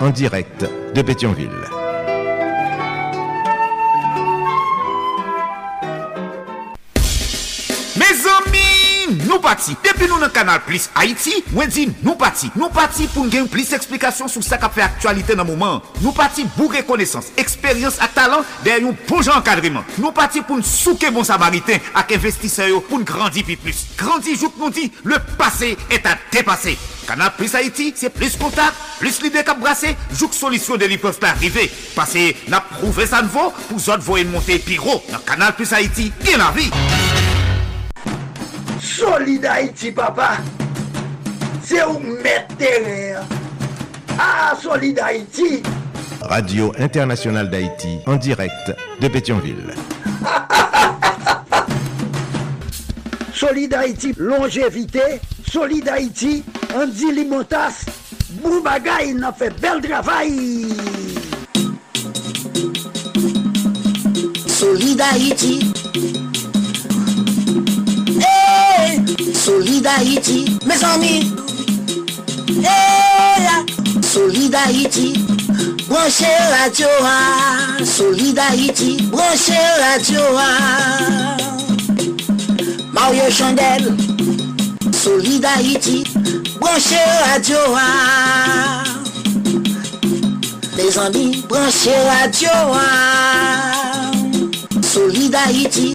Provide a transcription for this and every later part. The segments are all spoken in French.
en direct de Pétionville. Mes amis, nous partis. nou nan kanal Plus Haiti, mwen di nou pati. Nou pati pou gen plis eksplikasyon sou sa ka fe aktualite nan mouman. Nou pati bou rekonesans, eksperyans ak talan der yon poujan ankadriman. Nou pati pou n souke bon samariten ak investiseyo pou n grandi pi plus. Grandi jouk nou di, le pase et a depase. Kanal Plus Haiti, se plis kontak, plis lide kap brase, jouk solisyon de li pov pa arrive. Pase, na prouve san vo, pou zot vo en monte pi ro. Nan Kanal Plus Haiti, gen la vi. Solid Haïti, papa. C'est où mettre terrain. Ah, Solid Haïti. Radio Internationale d'Haïti en direct de Pétionville. Solid Haïti, longévité. Solid Haïti, Andy Limotas. Boubagaï, n'a fait bel travail. Solid Haïti. Hey, Solid Haïti, mes amis. Hey, Solid Haïti. Branchez la Joa, Solid Haïti, branchez la Joa. Mario Chandel, Solid Haïti, branchez la Joa. Les amis, branchez la Joa. Solid Haïti,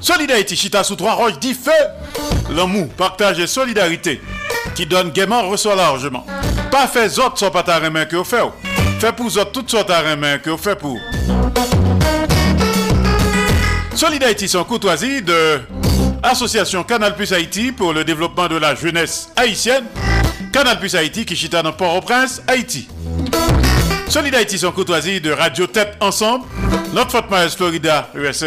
Solid Haïti, chita sous trois roches, dit feu. L'amour, partage et solidarité qui donne gaiement reçoit largement. Pas fait autres sont pas ta main que vous faites. Fait pour autres toutes sortes de main que vous faites pour. Solid Haïti, son courtoisie de Association Canal Plus Haïti pour le développement de la jeunesse haïtienne. Canal Plus Haïti qui chita dans Port-au-Prince, Haïti. Solid Haïti, son courtoisie de Radio Tête Ensemble, notre Fort Myers, Florida, USA.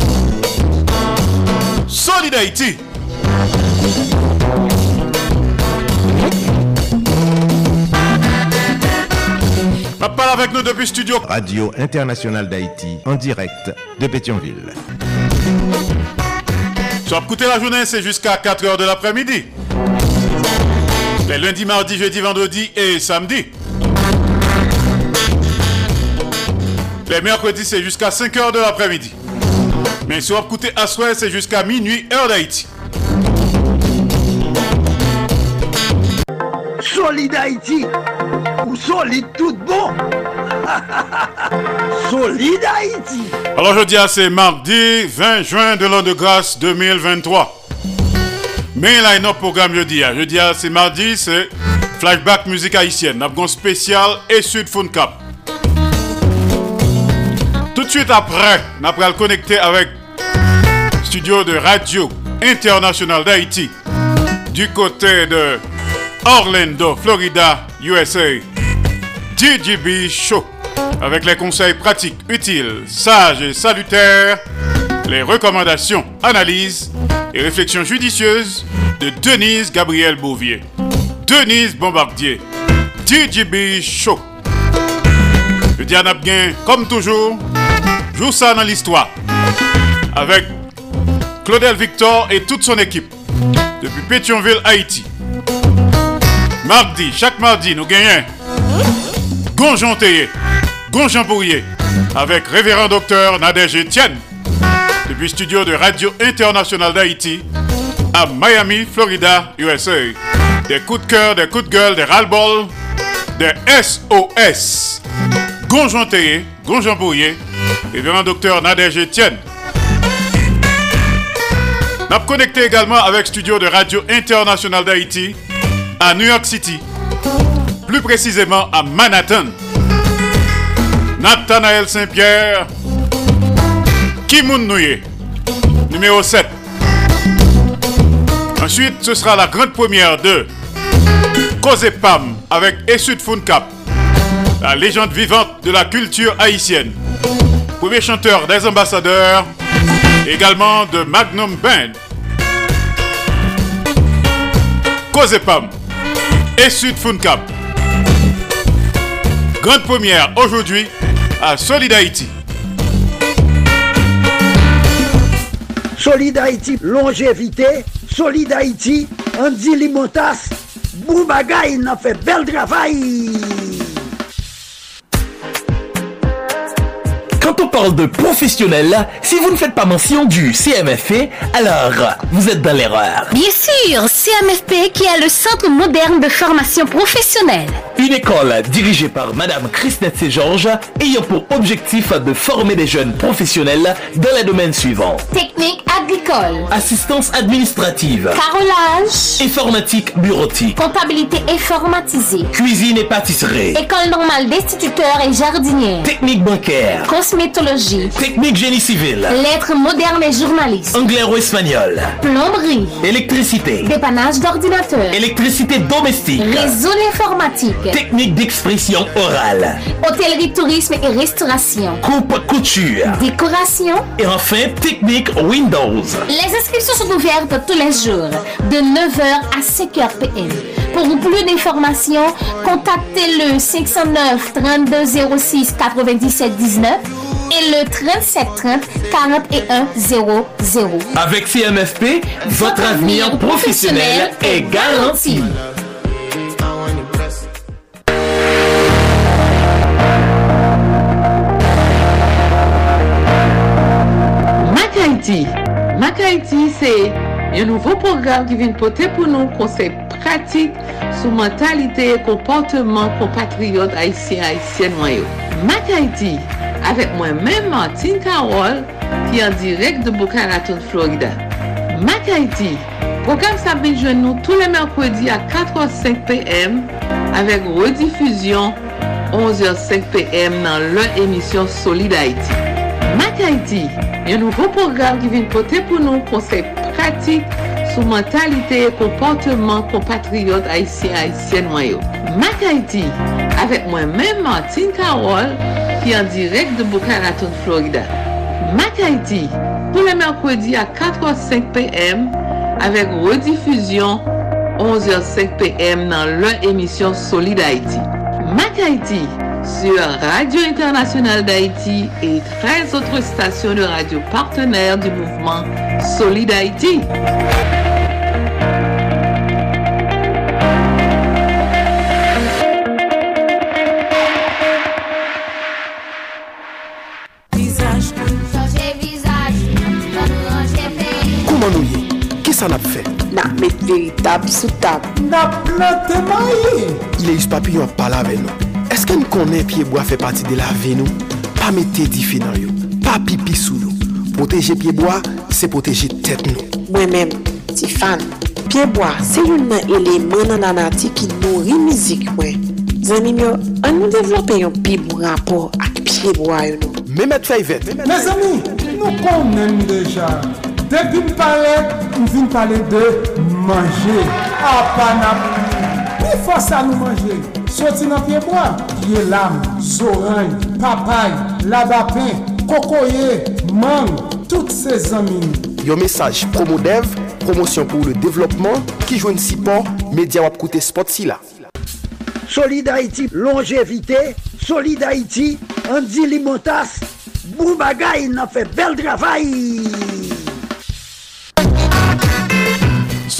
Solid Haïti. Ma parle avec nous depuis studio. Radio Internationale d'Haïti, en direct de Pétionville. Sur écouter la journée, c'est jusqu'à 4h de l'après-midi. Les lundis, mardis, jeudi, vendredi et samedi. Les mercredis, c'est jusqu'à 5h de l'après-midi. Mais sur écouter à soir, c'est jusqu'à minuit, heure d'Haïti. Solid Haïti ou solide tout bon Solid Haïti Alors je dis à c'est mardi 20 juin de l'an de grâce 2023. Mais là, il y a un programme jeudi. hein. Jeudi, c'est mardi, c'est Flashback musique haïtienne. Nous spécial et Sud Phone Cap. Tout de suite après, nous allons connecter avec studio de radio international d'Haïti du côté de Orlando, Florida, USA. DJB Show avec les conseils pratiques, utiles, sages et salutaires, les recommandations, analyses et réflexions judicieuses de Denise Gabriel Bouvier. Denise Bombardier. DJB Show. Je dis à comme toujours, joue ça dans l'histoire. Avec Claudel Victor et toute son équipe. Depuis Pétionville, Haïti. Mardi, chaque mardi, nous gagnons Gonjon Théier, Gonjon avec révérend docteur Nadège Etienne, depuis studio de Radio Internationale d'Haïti, à Miami, Florida, USA. Des coups de cœur, des coups de gueule, des ras-le-bol, des SOS. Gonjon Théier, Gonjon révérend docteur Nadège Etienne. Avons connecté également avec studio de Radio Internationale d'Haïti à New York City, plus précisément à Manhattan. Nathanaël Saint-Pierre, Kimoun Nouye, numéro 7. Ensuite, ce sera la grande première de Cause Pam avec Essud Funcap, la légende vivante de la culture haïtienne. Premier chanteur des ambassadeurs, également de Magnum Band. Cause Pam et Sud Funcap. Grande première aujourd'hui à Solid Haïti. Solid Haïti, longévité. Solid Haïti, Andy Limotas. Boubagaï, il a fait bel travail. Parle de professionnel, si vous ne faites pas mention du CMFP, alors vous êtes dans l'erreur. Bien sûr, CMFP qui est le Centre moderne de formation professionnelle. Une école dirigée par Madame Christette Ségeorges ayant pour objectif de former des jeunes professionnels dans les domaines suivants. Technique agricole, Assistance administrative, carrelage, informatique bureautique, comptabilité informatisée, cuisine et pâtisserie, école normale d'instituteurs et jardiniers, technique bancaire, cosmétologie, technique génie civil, lettres modernes et journalistes, anglais ou espagnol, plomberie, électricité, dépannage d'ordinateurs, électricité domestique, réseau informatique, technique d'expression orale, hôtellerie, tourisme et restauration, coupe couture, décoration. et enfin technique Windows. Les inscriptions sont ouvertes tous les jours de 9h à 5h PM. Pour plus d'informations, contactez le 509 32 06 97 19 et le 37 30 41 00. Avec CMFP, votre avenir professionnel est garanti. Mac Haiti. Mac c'est un nouveau programme qui vient porter pour nous conseils pratiques sur mentalité et comportement compatriotes haïtiens haïtiennes. Mac Haiti, avèk mwen men Martin Karol ki an direk de Boca Raton, Florida. Mac Haiti, program sa binjwen nou tou le mèrkwèdi a 4h05 pm avèk redifuzyon 11h05 pm nan lè emisyon Solid Haiti. Mac Haiti, yon nouvo program ki vin pote pou nou konsey pratik sou mentalite e komporteman kompatriot Haitien Haitien mwayo. Mac Haiti, avèk mwen men Martin Karol qui est en direct de Boca Raton, Florida. Mac Haiti, tous les mercredis à 4h05 p.m. avec rediffusion 11h05 p.m. dans leur émission Solid Haïti. Mac sur Radio Internationale d'Haïti et 13 autres stations de radio partenaires du mouvement Solid Haïti. sa nap fe? Nap met veritab sou tab. Nap plante maye. papi yon pala ve nou. Eske nou konen piyeboa fe pati de la ve nou? Pa mette di fe nan yo. Pa pipi sou nou. Proteje piyeboa, se proteje tet nou. Mwen men, ti fan. Piyeboa, se yon nan eleman nan anati ki nou rimizik mwen. Zanim yo, an nou devlope yon pi bon rapor ak piyeboa yo nou. Memet fay vet. Me zami, nou konen deja. Depi m pale, m vin pale de manje. A ah, pa nan pi fosa nou manje. Soti nan piye mwa, piye lam, zoran, papay, labapen, kokoye, mang, tout se zanmini. Yo mesaj Promodev, promosyon pou le devlopman, ki jwen si pon, media wap koute spot si la. Solid Haïti, longevite, Solid Haïti, Andy Limotas, bou bagay nan fe bel travay.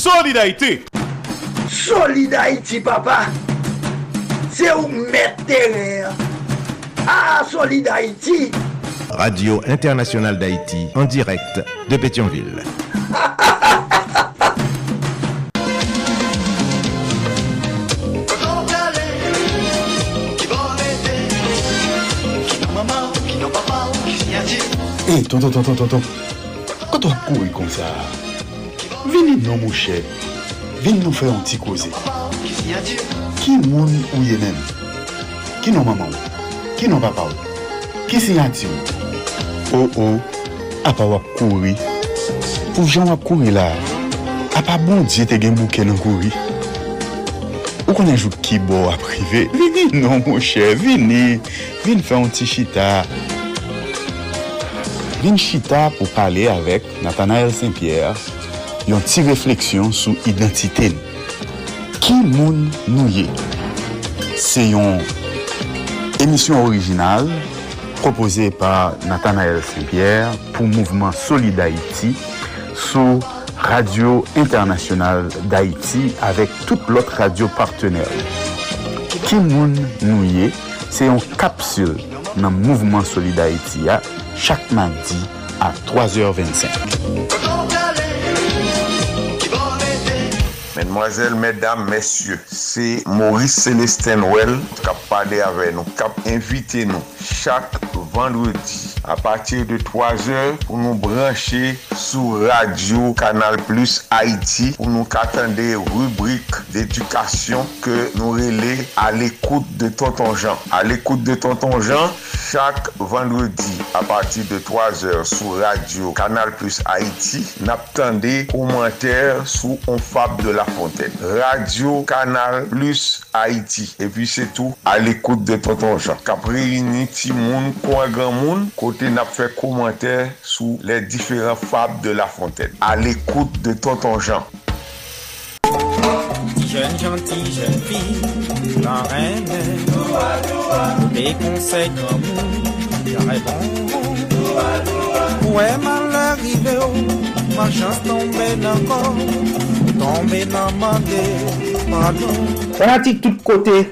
Solidarité Solid Haïti, papa. C'est où mettre terrain. Ah, Solid Haïti. Radio Internationale d'Haïti en direct de Pétionville. Hey, tonton, tonton, tonton. Quand on court comme ça, Vini nou mouche, vini nou fè yon ti koze. Ki moun ou ye men? Ki nou maman ou? Ki nou papa ou? Ki sinyati ou? Ou oh ou, oh, apa wap kouri. Pou jan wap kouri la, apa bon diye te gen bouke nan kouri. Ou konen jou ki bo wap rive, vini nou mouche, vini. Vini fè yon ti chita. Vini chita pou pale avèk Nathanael Saint-Pierre. yon ti refleksyon sou identite nou. Ki moun nou ye? Se yon emisyon orijinal propose par Nathanael Saint-Pierre pou Mouvement Soli d'Haïti sou Radio Internationale d'Haïti avek tout lot radio partenèl. Ki moun nou ye? Se yon kapsul nan Mouvement Soli d'Haïti ya chak mandi a 3h25. Mesdemoiselles, mesdames, messieurs, c'est Maurice Célestin Well qui a parlé avec nous, qui a invité nous chaque vendredi. a patir de 3 or pou nou branche sou radio Kanal Plus Haiti pou nou katande rubrik d'edukasyon ke nou rele al ekoute de Tonton Jean. Al ekoute de Tonton Jean, chak vendredi a patir de 3 or sou radio Kanal Plus Haiti nap tande komenter sou On Fab de la Fontaine. Radio Kanal Plus Haiti. E pi se tou al ekoute de Tonton Jean. Kapre yini ti moun, kwa gran moun, kwa côté n'a fait commentaire sous les différents fables de la Fontaine. À l'écoute de Tonton Jean. Jeune gentille, jeune fille, la reine, des conseils comme vous, j'aurais bon. Ouais, mal arrivé, oh, ma chance tombée encore, tombée dans ma pardon. Fanatik tout kote,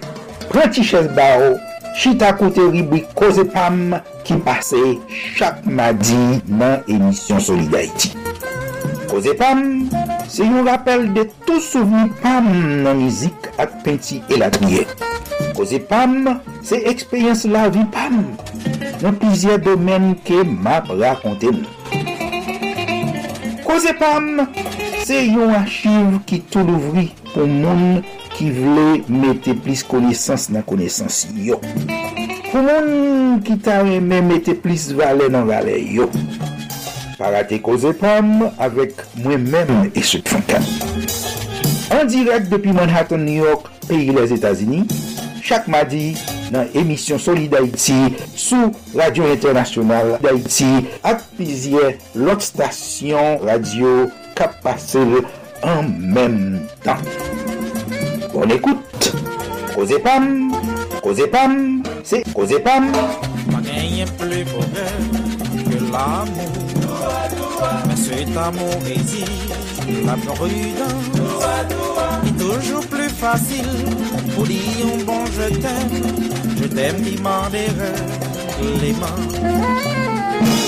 pranti ches ba o, chita kote ribwi Koze Pam ki pase chak madi nan emisyon Solidarity. Koze Pam, se yon rappel de tou souveni Pam nan mizik ak penti elatmiye. Koze Pam, se ekspeyens la vi Pam nan pizye domen ke map rakonte nou. Koze Pam, se yon achiv ki tou louvri pou moun ki vle mette plis konesans nan konesans yo. Pou moun ki ta reme mette plis vale nan vale yo. Parate koze pam avek mwen men e sot fankan. An direk depi Manhattan, New York, peyi les Etasini, chak madi nan emisyon Solid d'Haïti sou Radio Internasyonal d'Haïti ak pizye lot stasyon radio kap pase an menm tan. Bonne écoute. Causez Pam, Causez Pam, c'est Causez Pam. Gagné plus bonheur que l'amour. Mais cet amour exige la prudence. Et toujours plus facile pour dire un bon je t'aime. Je t'aime, demander les mains.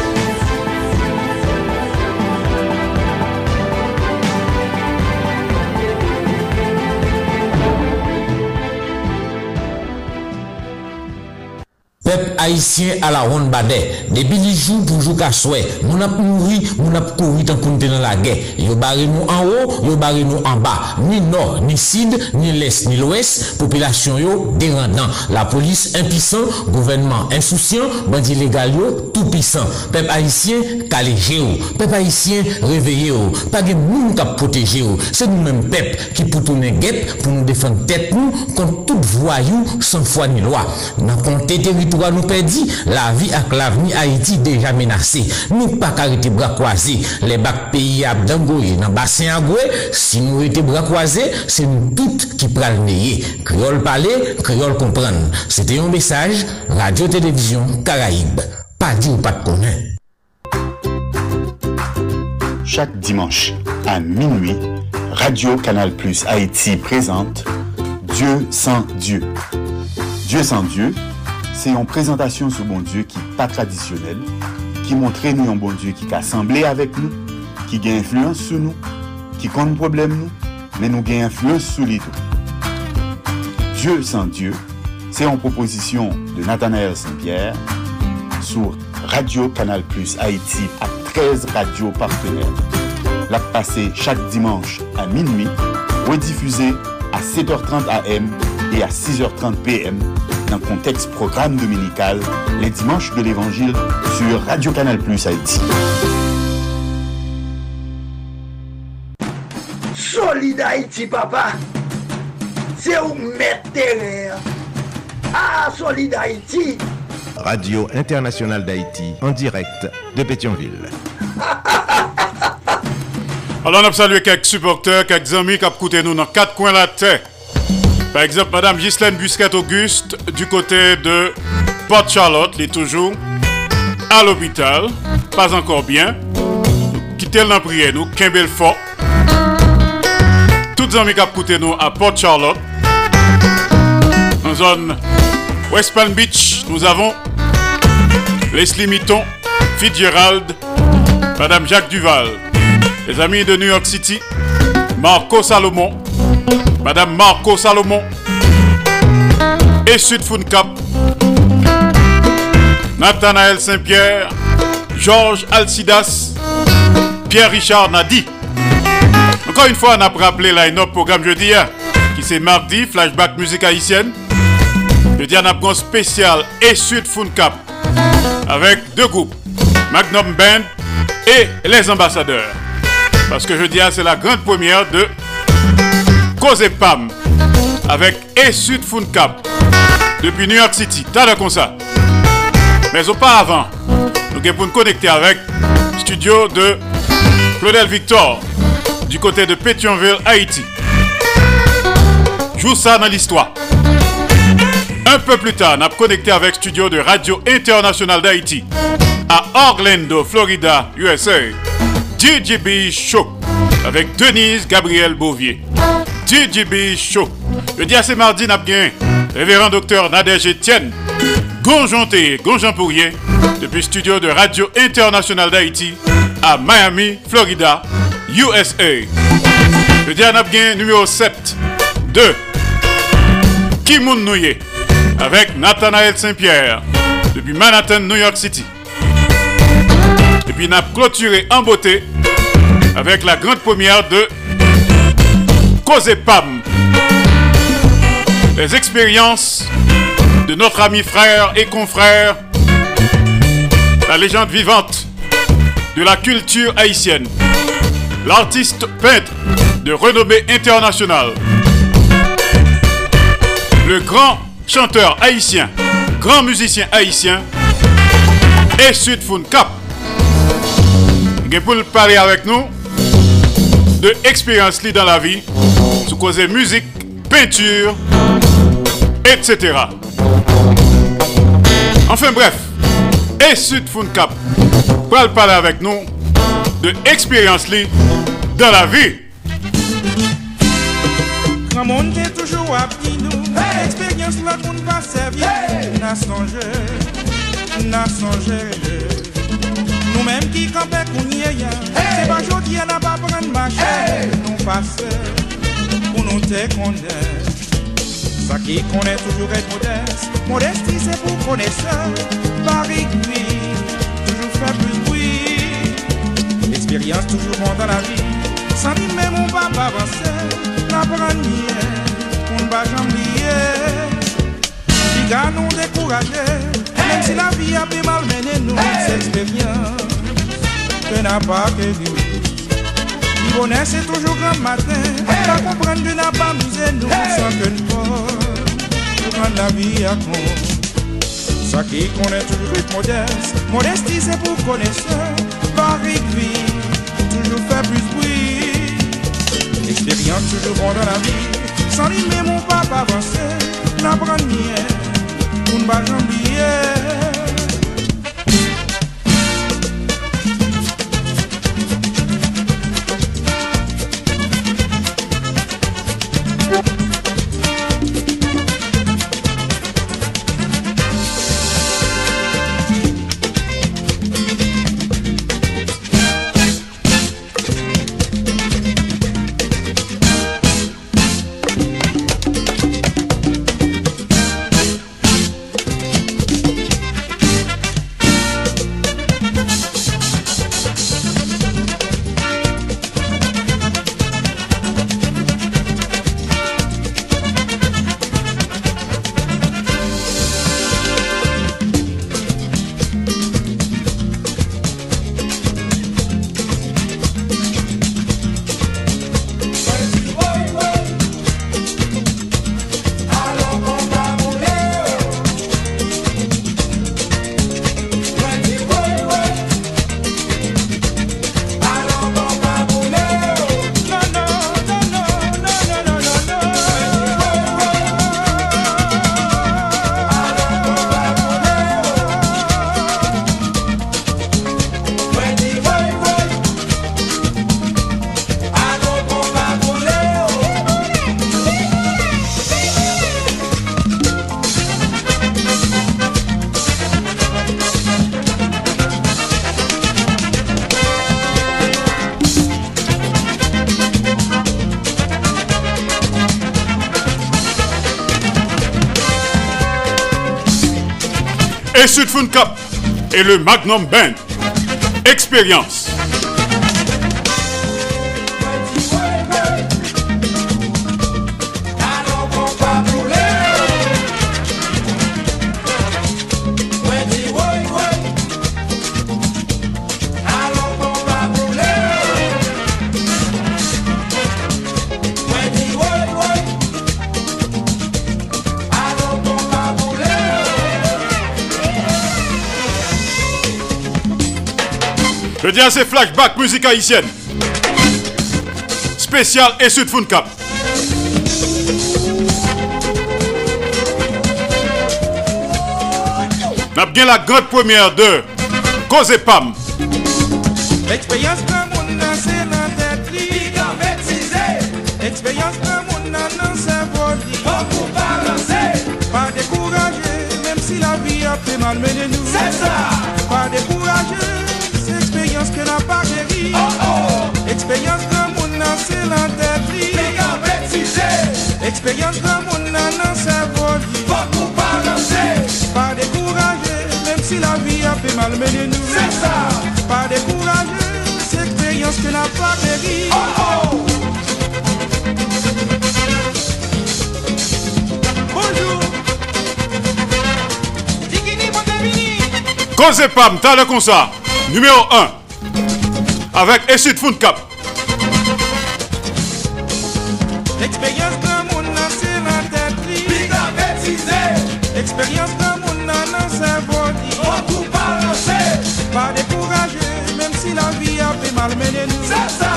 Peuple haïtien à la ronde badet. Depuis les jours pour jouer qu'à souhait. Mon ap mouri, mon ap couru dans la guerre. Yo barré nous en haut, yo barré nous en bas. Ni nord, ni sud, ni l'est, ni l'ouest. Population yo dérendant. La police impuissant, gouvernement insouciant, bandit légal yo tout puissant. Peuple haïtien calégé yo. Peuple haïtien réveillé yo. Pas de monde qui protéger yo. C'est nous-mêmes peuple qui pour tourner guette pour nous défendre tête nous contre tout voyou sans foi ni loi. Dans compter territoire nous perdit, la vie avec l'avenir Haïti déjà menacée. Nous pas arrêter bras croisés. Les bacs pays à Dangoye, dans bassin à si nous étions bras croisés, c'est nous toutes qui prenons le Créole parler, créole comprendre. C'était un message, Radio-Télévision Caraïbe. Pas dit ou pas de connaître. Chaque dimanche à minuit, Radio Canal Plus Haïti présente Dieu sans Dieu. Dieu sans Dieu, c'est une présentation sur bon Dieu qui n'est pas traditionnelle, qui montre nous un bon Dieu qui a assemblé avec nous, qui a influence sur nous, qui compte problème nous, mais nous a influence sur les tout. Dieu sans Dieu, c'est une proposition de Nathanaël Saint-Pierre sur Radio Canal Plus Haïti à 13 radios partenaires. La passée chaque dimanche à minuit, rediffusée à 7h30 AM et à 6h30 PM dans le contexte programme dominical les dimanches de l'Évangile sur Radio Canal Plus Haïti. Solid Haïti, papa. C'est où mettre Ah, Solid Haïti. Radio Internationale d'Haïti, en direct de Pétionville. Alors, on a salué quelques supporters, quelques amis qui ont écouté nous dans quatre coins de la tête. Par exemple, Madame Ghislaine Busquet-Auguste, du côté de Port Charlotte, elle est toujours à l'hôpital, pas encore bien. Quittez le prière nous, Kimbel Fort. Toutes les amis qui nous à Port Charlotte. En zone West Palm Beach, nous avons Leslie Mitton, Fitzgerald, Madame Jacques Duval, les amis de New York City, Marco Salomon, Madame Marco Salomon et Sud Cap, Nathanaël Saint-Pierre, Georges Alcidas, Pierre-Richard Nadi. Encore une fois, on a rappelé line-up programme jeudi, hein, qui c'est mardi, flashback musique haïtienne. Jeudi, on a un spécial et Sud Cap avec deux groupes, Magnum Band et les ambassadeurs. Parce que jeudi, c'est la grande première de Cause Pam avec et Sud Cap depuis New York City. T'as comme ça. Mais auparavant, nous allons nous connecter avec studio de Claudel Victor du côté de Pétionville, Haïti. Joue ça dans l'histoire. Un peu plus tard, nous avons connecté avec studio de Radio Internationale d'Haïti à Orlando, Florida, USA. DJB Show avec Denise Gabriel Bouvier. DJB Show. Le dis à ce mardi, avons révérend docteur Nadège Etienne, Gonjonté, Gonjon Pourrier, depuis studio de Radio Internationale d'Haïti à Miami, Florida, USA. Le dis à numéro 7 de Kimoun Nouye avec Nathanaël Saint-Pierre depuis Manhattan, New York City. Et puis, n'a clôturé en beauté avec la grande première de Les expériences de notre ami frère et confrère, la légende vivante de la culture haïtienne, l'artiste peintre de renommée internationale, le grand chanteur haïtien, grand musicien haïtien, et Sud Cap. Pour parler avec nous de expérience dans la vie, sous cause musique, peinture, etc. Enfin bref, et Sud Cap pour parler avec nous de expérience dans la vie. Quand monde est toujours appris nous, expérience là qu'on va servir, n'a songé, n'a songé. Nous-mêmes qui campons qu'on y est, c'est pas aujourd'hui, on n'a pas prendre marché, nous passer, te connaître. Ça qui connaît toujours être modeste, modestie c'est pour connaisseur, Paris oui, toujours faire plus bruit, l'expérience toujours bon dans la lui même on va pas avancer, n'apprendre mieux, on ne va jamais oublier, qui nous décourager, même si la vie a bien malmené nous, cette expérience, que n'a que nous. Bonheur c'est toujours grand matin, la comprendre que n'a pas nous nous sans que nous prendre la vie à compte. Ça qui connaît toujours être modeste, modestie c'est pour connaisseur, Paris vie, toujours faire plus bruit. Expérience toujours bon dans la vie, sans lui mon papa avancer, n'apprendre rien, pour ne pas oublier. Sud Cup et le Magnum Band. Expérience. Je dis à ces flashbacks musique haïtienne. Spécial et Sud Cap. N'a bien la grande première de Cause Pam. L'expérience Cause Pam, t'as le concert. Numéro 1. Avec Essud Fun Cap. L'expérience de Expérience de mon nan nan cerveau li Oh pour balancer Pas décourager Même si la vie a fait malmener nous C'est ça.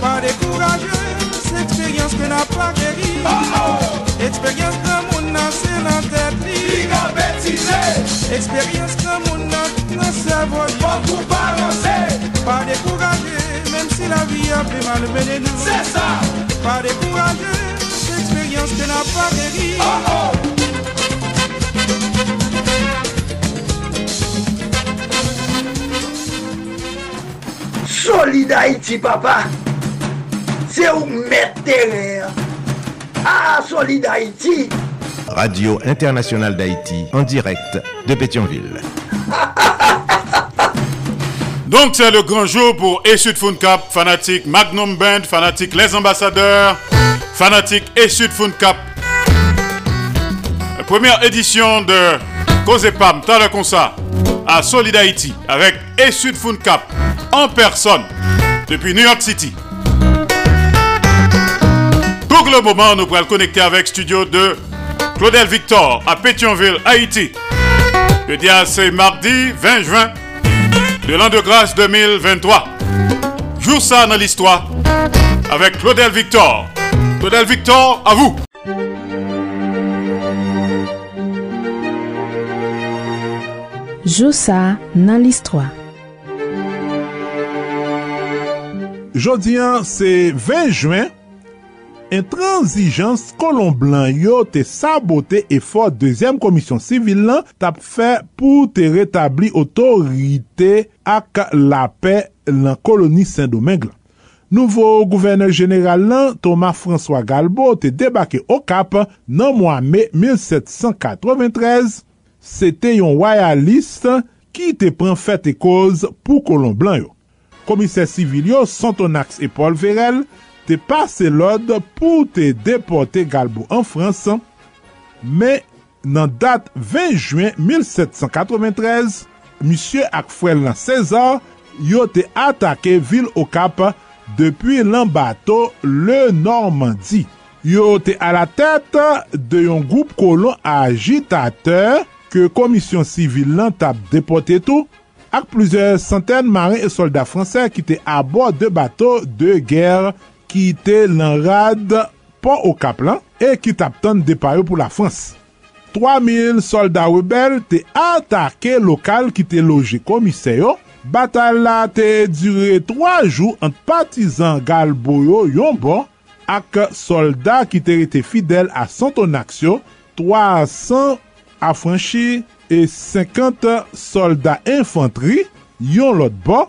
Pas décourager C'est expérience que n'a pas guéri. Oh oh. Expérience de mon nan c'est la tête Li ka bêtise Expérience de mon nan nan cerveau li Oh pour balancer Pas décourager Même si la vie a fait malmener nous C'est ça. Pas décourager C'est expérience que n'a pas guéri. Oh oh Solid Haïti, papa. C'est où mettre terrain. Ah, Solid Haïti. Radio Internationale d'Haïti en direct de Pétionville. Donc c'est le grand jour pour Essud Fun Cap, fanatique Magnum Band, fanatique Les Ambassadeurs, fanatique Essud Fun Cap. Première édition de Cause Pam, t'as le concert à Solid Haïti avec Essud Fun Cap en personne depuis New York City. Pour le moment, nous pourrons le connecter avec studio de Claudel Victor à Pétionville, Haïti. Le dia c'est mardi 20 juin de l'an de grâce 2023. Jour ça dans l'histoire avec Claudel Victor. Claudel Victor, à vous. Joussa nan listwa Jodi an, se 20 juen, intranzijans kolon blan yo te sabote e for dezem komisyon sivil lan tap fe pou te retabli otorite ak la pe lan koloni Saint-Domingue lan. Nouvo gouverneur general lan, Thomas François Galbo, te debake o kap nan mwa me 1793 se te yon royalist ki te pren fèt e koz pou kolon blan yo. Komise sivil yo Santonax e Paul Verel te pase lod pou te depote Galbo an Fransan, me nan dat 20 juen 1793, misye ak nan lan César yo te atake vil o kap depi lan bato le Normandie. Yo te a la tèt de yon goup kolon agitateur ke komisyon sivil lan tap depote tou ak plizèr santen marin e soldat fransè ki te abor de bato de ger ki te lan rad pa o kap lan e ki tap ton depayo pou la Frans. 3000 soldat rebel te atake lokal ki te loje komiseyo. Batal la te dure 3 jou ant patizan galboyo yon bon ak soldat ki te rete fidel a Santonaksyo 300 afranchi e 50 soldat infantri yon lot bo,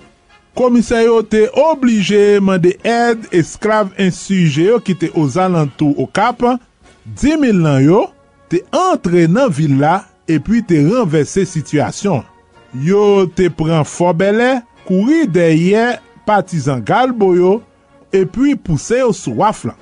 komisaryo te oblije mande ed esklav insuje yo ki te ozan lantou o kap, 10.000 lan yo te entre nan villa epi te renvesse situasyon. Yo te pren fobele, kouri deye patizan galbo yo, epi pousse yo sou waflan.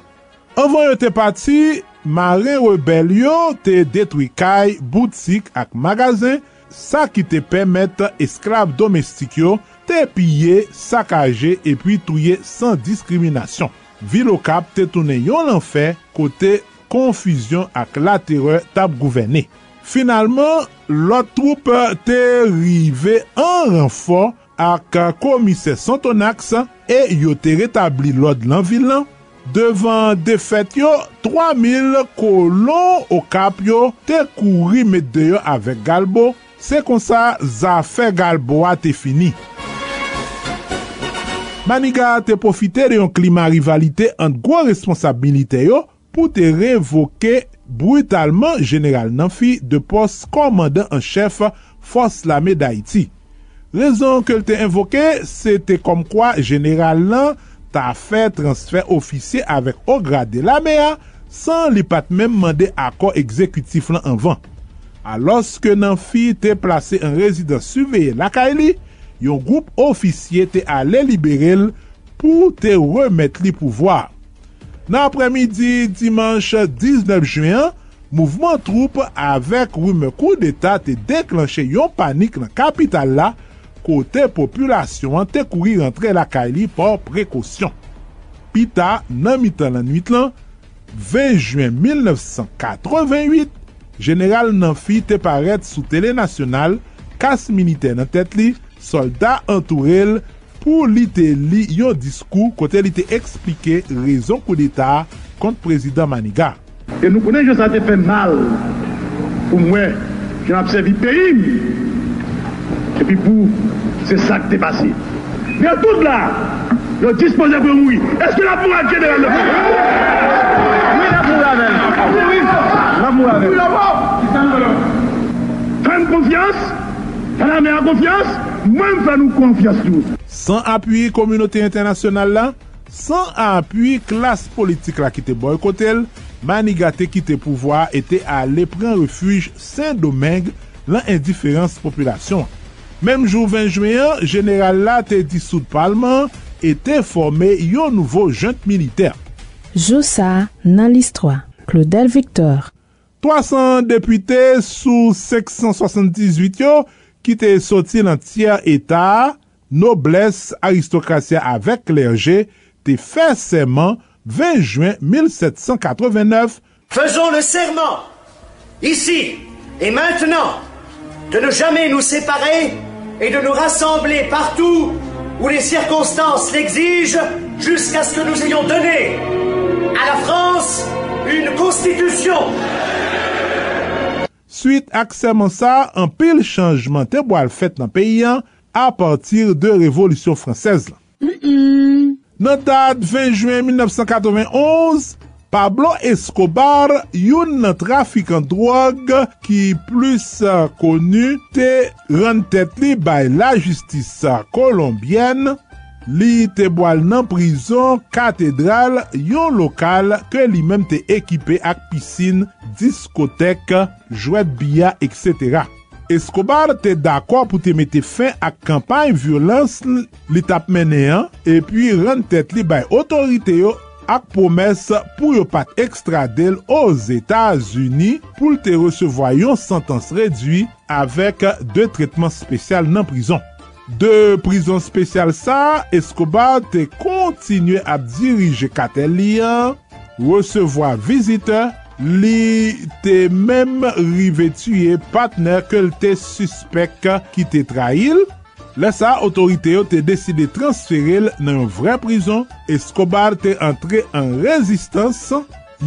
Anvan yo te pati, Marin rebel yo te detwi kay, boutik ak magazen, sa ki te pemet esklav domestik yo te pye, sakaje epi touye san diskriminasyon. Vilokap te toune yon lanfe kote konfisyon ak la teror tab gouvene. Finalman, lot troupe te rive an renfor ak komise Santonax e yo te retabli lot lan vilan Devan defet yo, 3000 kolon o kap yo te kouri mede yo avek Galbo, se kon sa zafè Galbo a te fini. Maniga te profite de yon klima rivalite ant gwo responsabilite yo pou te revoke brutalman General Nanfi de pos komandant an chef Fos Lame d'Haïti. Rezon ke te invoke, se te kom kwa General Nanfi ta fè transfer ofisye avèk o grade la a san li pat mèm mande akor ekzekutif lan anvan. Aloske nan fi te plase an rezidans suveye lakay li, yon goup ofisye te ale liberel pou te remet li pouvoar. Nan apremidi dimanche 19 juyen, mouvment troupe avèk wime kou d'Etat te deklanche yon panik nan kapital la kote populasyon an te kouri rentre lakay li por prekosyon. Pita nan mitan lan nwit lan, 20 juen 1988, General Nanfi te paret sou tele nasyonal, kas milite nan tet li, soldat antourel pou li te li yon diskou kote li te eksplike rezon kou d'Etat kont prezident Maniga. E nou konen je sa te fe mal pou mwen ki nan apsevi peyi mi. epi pou se sak te pase. Men tout la, yo dispose pou moui. Eske la pou adje de la lopou? Oui, la pou avèl. Oui, la pou avèl. Fèm konfians, fèm la mè an konfians, mèm fèm nou konfians tou. San apuy komunote internasyonal la, san apuy klas politik la ki te boykotel, Manigate ki te pouvoi ete ale pren refuj Saint-Domingue lan indiferens populasyon. Mem jou 20 juyen, general la te disout palman e te formé yon nouvo jant militer. Joussa nan list 3, Claudel Victor. 300 depute sou 678 yo ki te soti nan tiyer etat, nobles, aristokrasya avek klerje, te fè seman 20 juen 1789. Faisons le serman, isi, et maintenant, de ne jamais nous séparer et de nous rassembler partout où les circonstances l'exigent jusqu'à ce que nous ayons donné à la France une constitution. Suite ak seman sa, an pil chanjman te boal fèt nan peyan a partir de Révolution Française la. Mm -mm. Nan date 20 juen 1991, Pablo Escobar, yon nan trafikant drog ki plus konu te rentet li bay la justisa kolombyen, li te boal nan prizon katedral yon lokal ke li menm te ekipe ak pisin, diskotek, jwet biya, etc. Escobar te dakwa pou te mette fin ak kampany violans li tap mene an, e pi rentet li bay otorite yo ak promes pou yo pat ekstradel os Etats-Unis pou te resevoy yon sentans redwi avek de tretman spesyal nan prizon. De prizon spesyal sa, Escobar te kontinye ap dirije katel li an, resevoy vizite, li te mem rive tuye patner ke lte suspek ki te trail, Lè sa, otorite yo te deside transferil nan yon vre prizon, Escobar te entre en rezistans,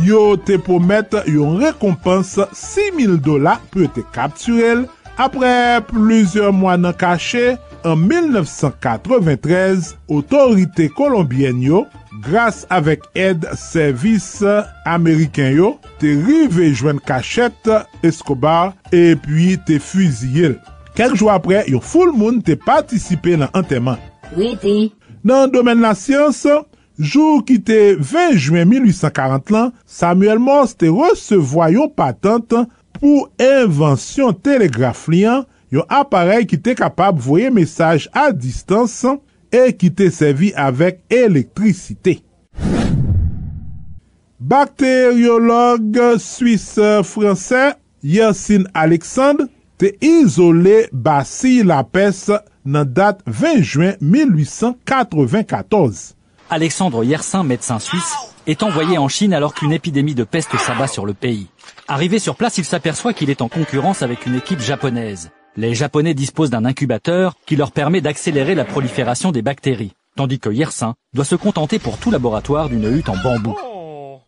yo te pomet yon rekompans 6.000 dola pou te kapturel. Apre plizye mwa nan kache, an 1993, otorite kolombien yo, gras avèk ed servis Ameriken yo, te rive jwen kachet Escobar e pi te fuzye l. Kek jou apre, yo foul moun te patisipe nan anteman. Oui, ti. Nan domen la siyans, jou ki te 20 juen 1840 lan, Samuel Morse te resevoy yo patante pou invensyon telegraf liyan, yon aparel ki te kapab voye mesaj a distans e ki te servi avek elektrisite. Bakteriolog Suisse-Fransè Yersin Alexandre te izole basi la pes nan dat 20 juin 1894. Alexandre Yersin, médecin suisse, est envoyé en Chine alors qu'une épidémie de peste s'abat sur le pays. Arrivé sur place, il s'aperçoit qu'il est en concurrence avec une équipe japonaise. Les Japonais disposent d'un incubateur qui leur permet d'accélérer la prolifération des bactéries, tandis que Yersin doit se contenter pour tout laboratoire d'une hutte en bambou.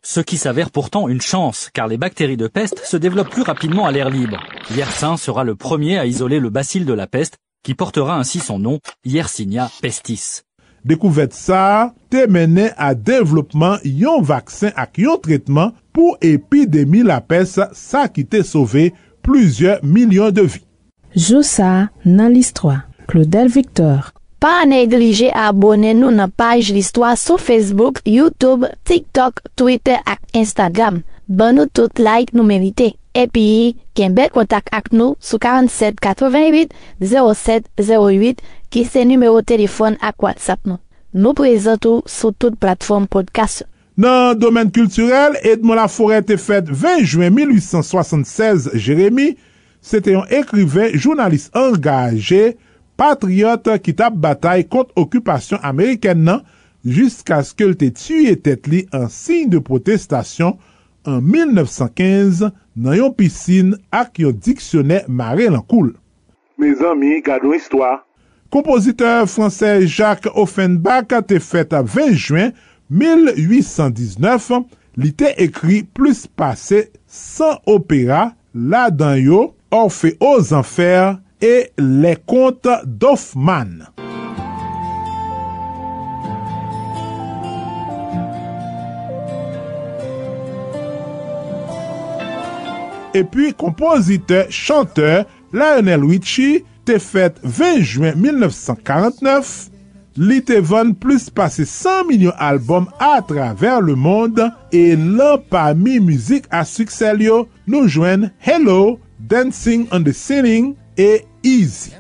Ce qui s'avère pourtant une chance, car les bactéries de peste se développent plus rapidement à l'air libre. Yersin sera le premier à isoler le bacille de la peste, qui portera ainsi son nom, Yersinia pestis. Dekouvet sa, te mene a devlopman yon vaksen ak yon tretman pou epidemi la peste sa ki te sove plusieurs milyon de vi. Joussa nan list 3. Claudel Victor pa neglije abone nou nan paj listwa sou Facebook, YouTube, TikTok, Twitter ak Instagram. Ban nou tout like nou merite. Epi, ken bel kontak ak nou sou 4788 0708 ki se numero telefon ak WhatsApp nou. Nou prezentou sou tout platform podcast. Nan domen kulturel, Edmond Laforêt te fet 20 juen 1876, Jérémy, se te yon ekrive jounalist engaje, patriote ki tap batay kont okupasyon Ameriken nan jisk aske l te tue tet li an sign de protestasyon an 1915 nan yon pisin ak yon diksyonè mare lankoul. Me zanmi, gado istwa. Kompoziteur fransè Jacques Offenbach te fèt a 20 juen 1819, li te ekri plus pase 100 opera la dan yo Orfe aux enfers et les contes d'Hoffmann. Et puis, compositeur, chanteur, Lionel Richie te fète 20 juen 1949, li te von plus pase 100 milyon albom a traver le monde, e lan pa mi muzik a suksel yo nou jwen Hello, Dancing on the Ceiling, e Easy.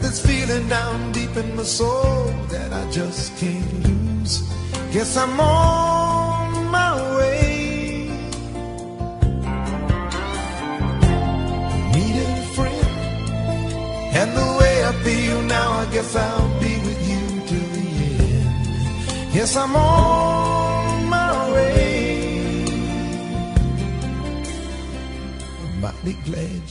This feeling down deep in my soul that I just can't lose. Guess I'm on my way. Needed a friend, and the way I feel now, I guess I'll Yes, I'm on my way. Mighty glad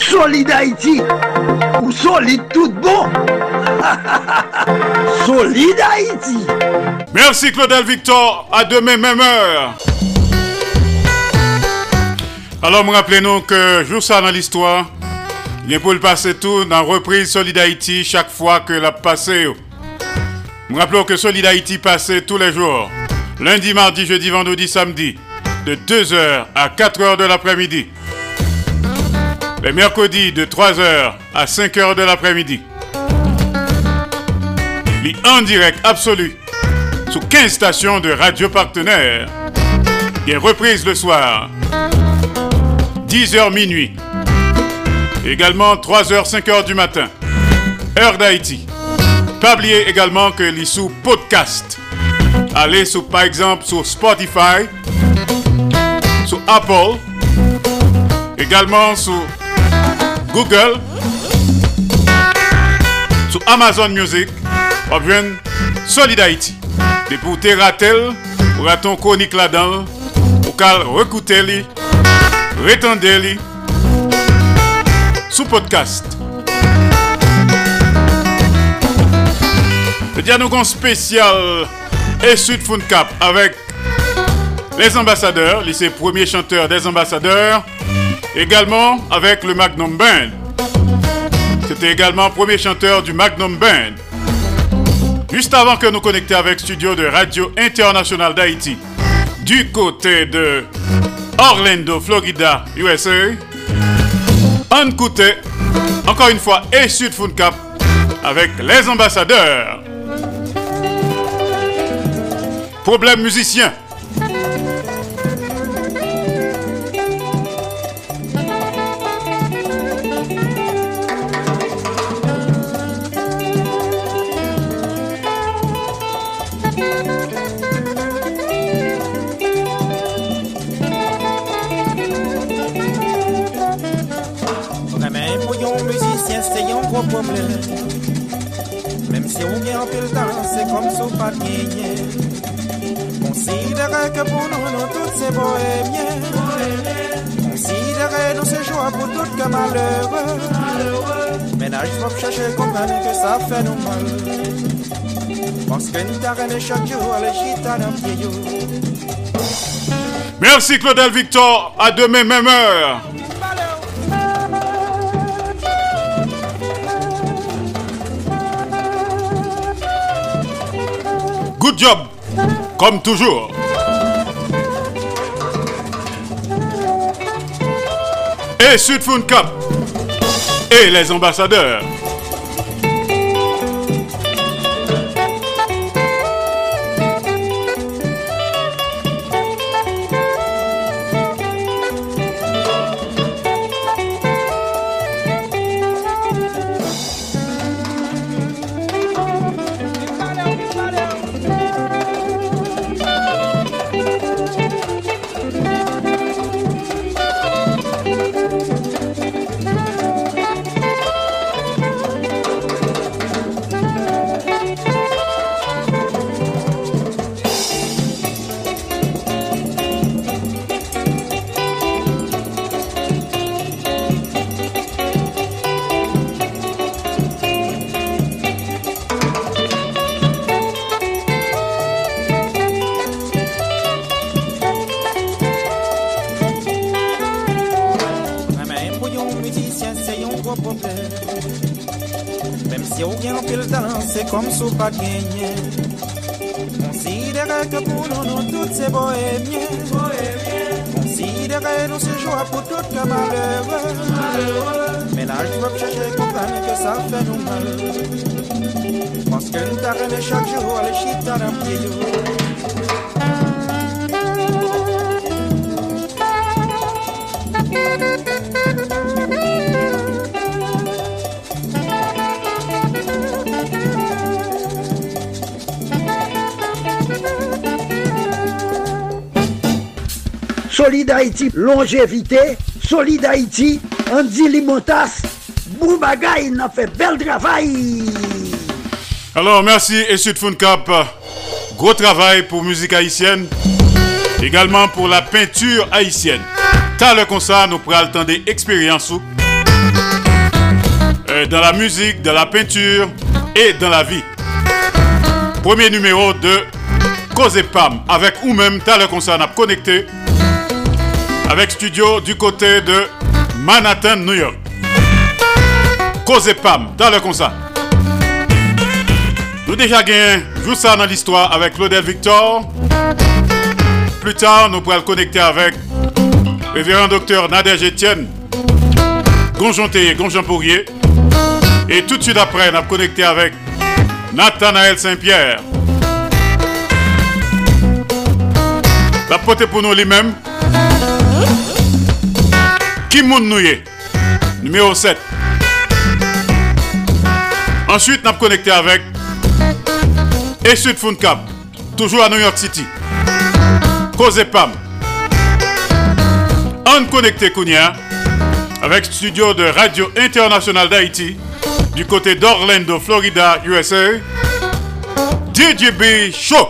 Solid Haïti ou solide tout bon Solid Haïti Merci Claudel Victor, à demain même heure. Alors, me rappelez-nous que jour ça dans l'histoire, bien pour le passer tout dans reprise Solid Haïti chaque fois que la passé. Me rappelons que Solid Haïti passait tous les jours, lundi, mardi, jeudi, vendredi, samedi, de 2h à 4h de l'après-midi. Les mercredis de 3h à 5h de l'après-midi. Les en direct absolu sous 15 stations de radio partenaires. Et reprise le soir. 10h minuit. Également 3h, 5h du matin. Heure d'Haïti. Pas oublier également que les sous podcast. Allez sous, par exemple sur Spotify, sur Apple, également sur Google, sur Amazon Music, ou bien Solid Haïti. Et pour te rater, ou raton chronique là-dedans, ou qu'à recouter li, retendre li, sous podcast. Le dialogue spécial et Sud Cap avec les ambassadeurs, lycée premier chanteur des ambassadeurs, également avec le Magnum Band. C'est était également premier chanteur du Magnum Band. Juste avant que nous connections avec studio de Radio International d'Haïti, du côté de Orlando, Florida, USA, on écoutait encore une fois et Sud Cap avec les ambassadeurs. Problème musicien. Même si on vient en le temps, c'est comme ça pas gagné. Considérez que pour nous, nous tous c'est bohémien. Considérez nous c'est joie pour tout que malheureux. Ménage, je chercher comprendre que ça fait nous mal. Parce que nous t'arrêtons chaque jour, les chita dans pied. Merci Claudel Victor, à demain même heure. Job, comme toujours. Et Sud Cup. Et les ambassadeurs. Ou bien pil talan, se kom sou pa genyen Konsidere ke pou nou nou tout se bohemyen nous nou se pour toutes tout ke malheure Menaj wap chache kompane ke sa fè nou mal. Paske nou ta reme chak jou ale chita nan piye jou Solid Haïti, longévité, Solid Haïti, Andy Limotas, Boubagaï, il a fait bel travail. Alors, merci et Sud Cap. Gros travail pour musique haïtienne, également pour la peinture haïtienne. T'as le concert, nous prenons le temps d'expérience euh, dans la musique, dans la peinture et dans la vie. Premier numéro de Cause Pam. Avec ou même, t'as le concert, connecté avec studio du côté de Manhattan, New York. Cause Pam, dans le concert. Nous déjà gagné juste ça dans l'histoire avec Claudel Victor. Plus tard, nous pourrons le connecter avec le révérend docteur Nadège Etienne, Gonjon Théier, Gonjon Pourrier. Et tout de suite après, nous allons connecter avec Nathanaël Saint-Pierre. La pote pour nous lui-même. Kim Nouye, numéro 7. Ensuite, nous connecté avec Esud Cap, toujours à New York City. Cause Pam. On connecté Kounia avec studio de Radio Internationale d'Haïti du côté d'Orlando, Florida, USA. DJB Show.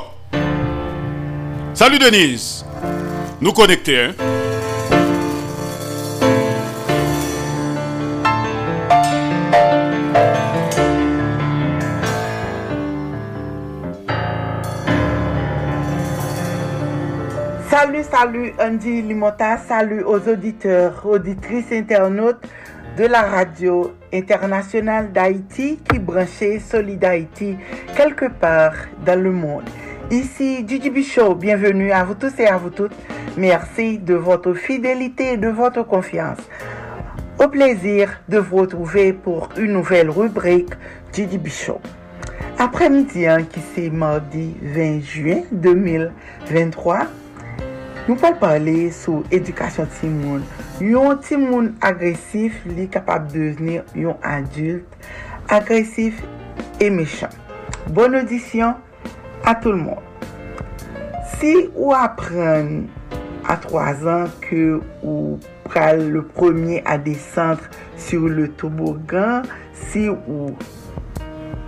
Salut Denise. Nous connecter. Hein? Salut, Andy Limota, salut aux auditeurs, auditrices, internautes de la radio international d'Haïti qui branchait Solid Haïti quelque part dans le monde. Ici Gigi Show, bienvenue à vous tous et à vous toutes. Merci de votre fidélité et de votre confiance. Au plaisir de vous retrouver pour une nouvelle rubrique Gigi Show. Après-midi, hein, qui c'est mardi 20 juin 2023, Nou pal pale sou edukasyon timoun. Yon timoun agresif li kapab deveni yon adult, agresif e mecham. Bon audisyon a tout l moun. Si ou apren a 3 an ke ou pral le premier a descendre sur le tobogan, si ou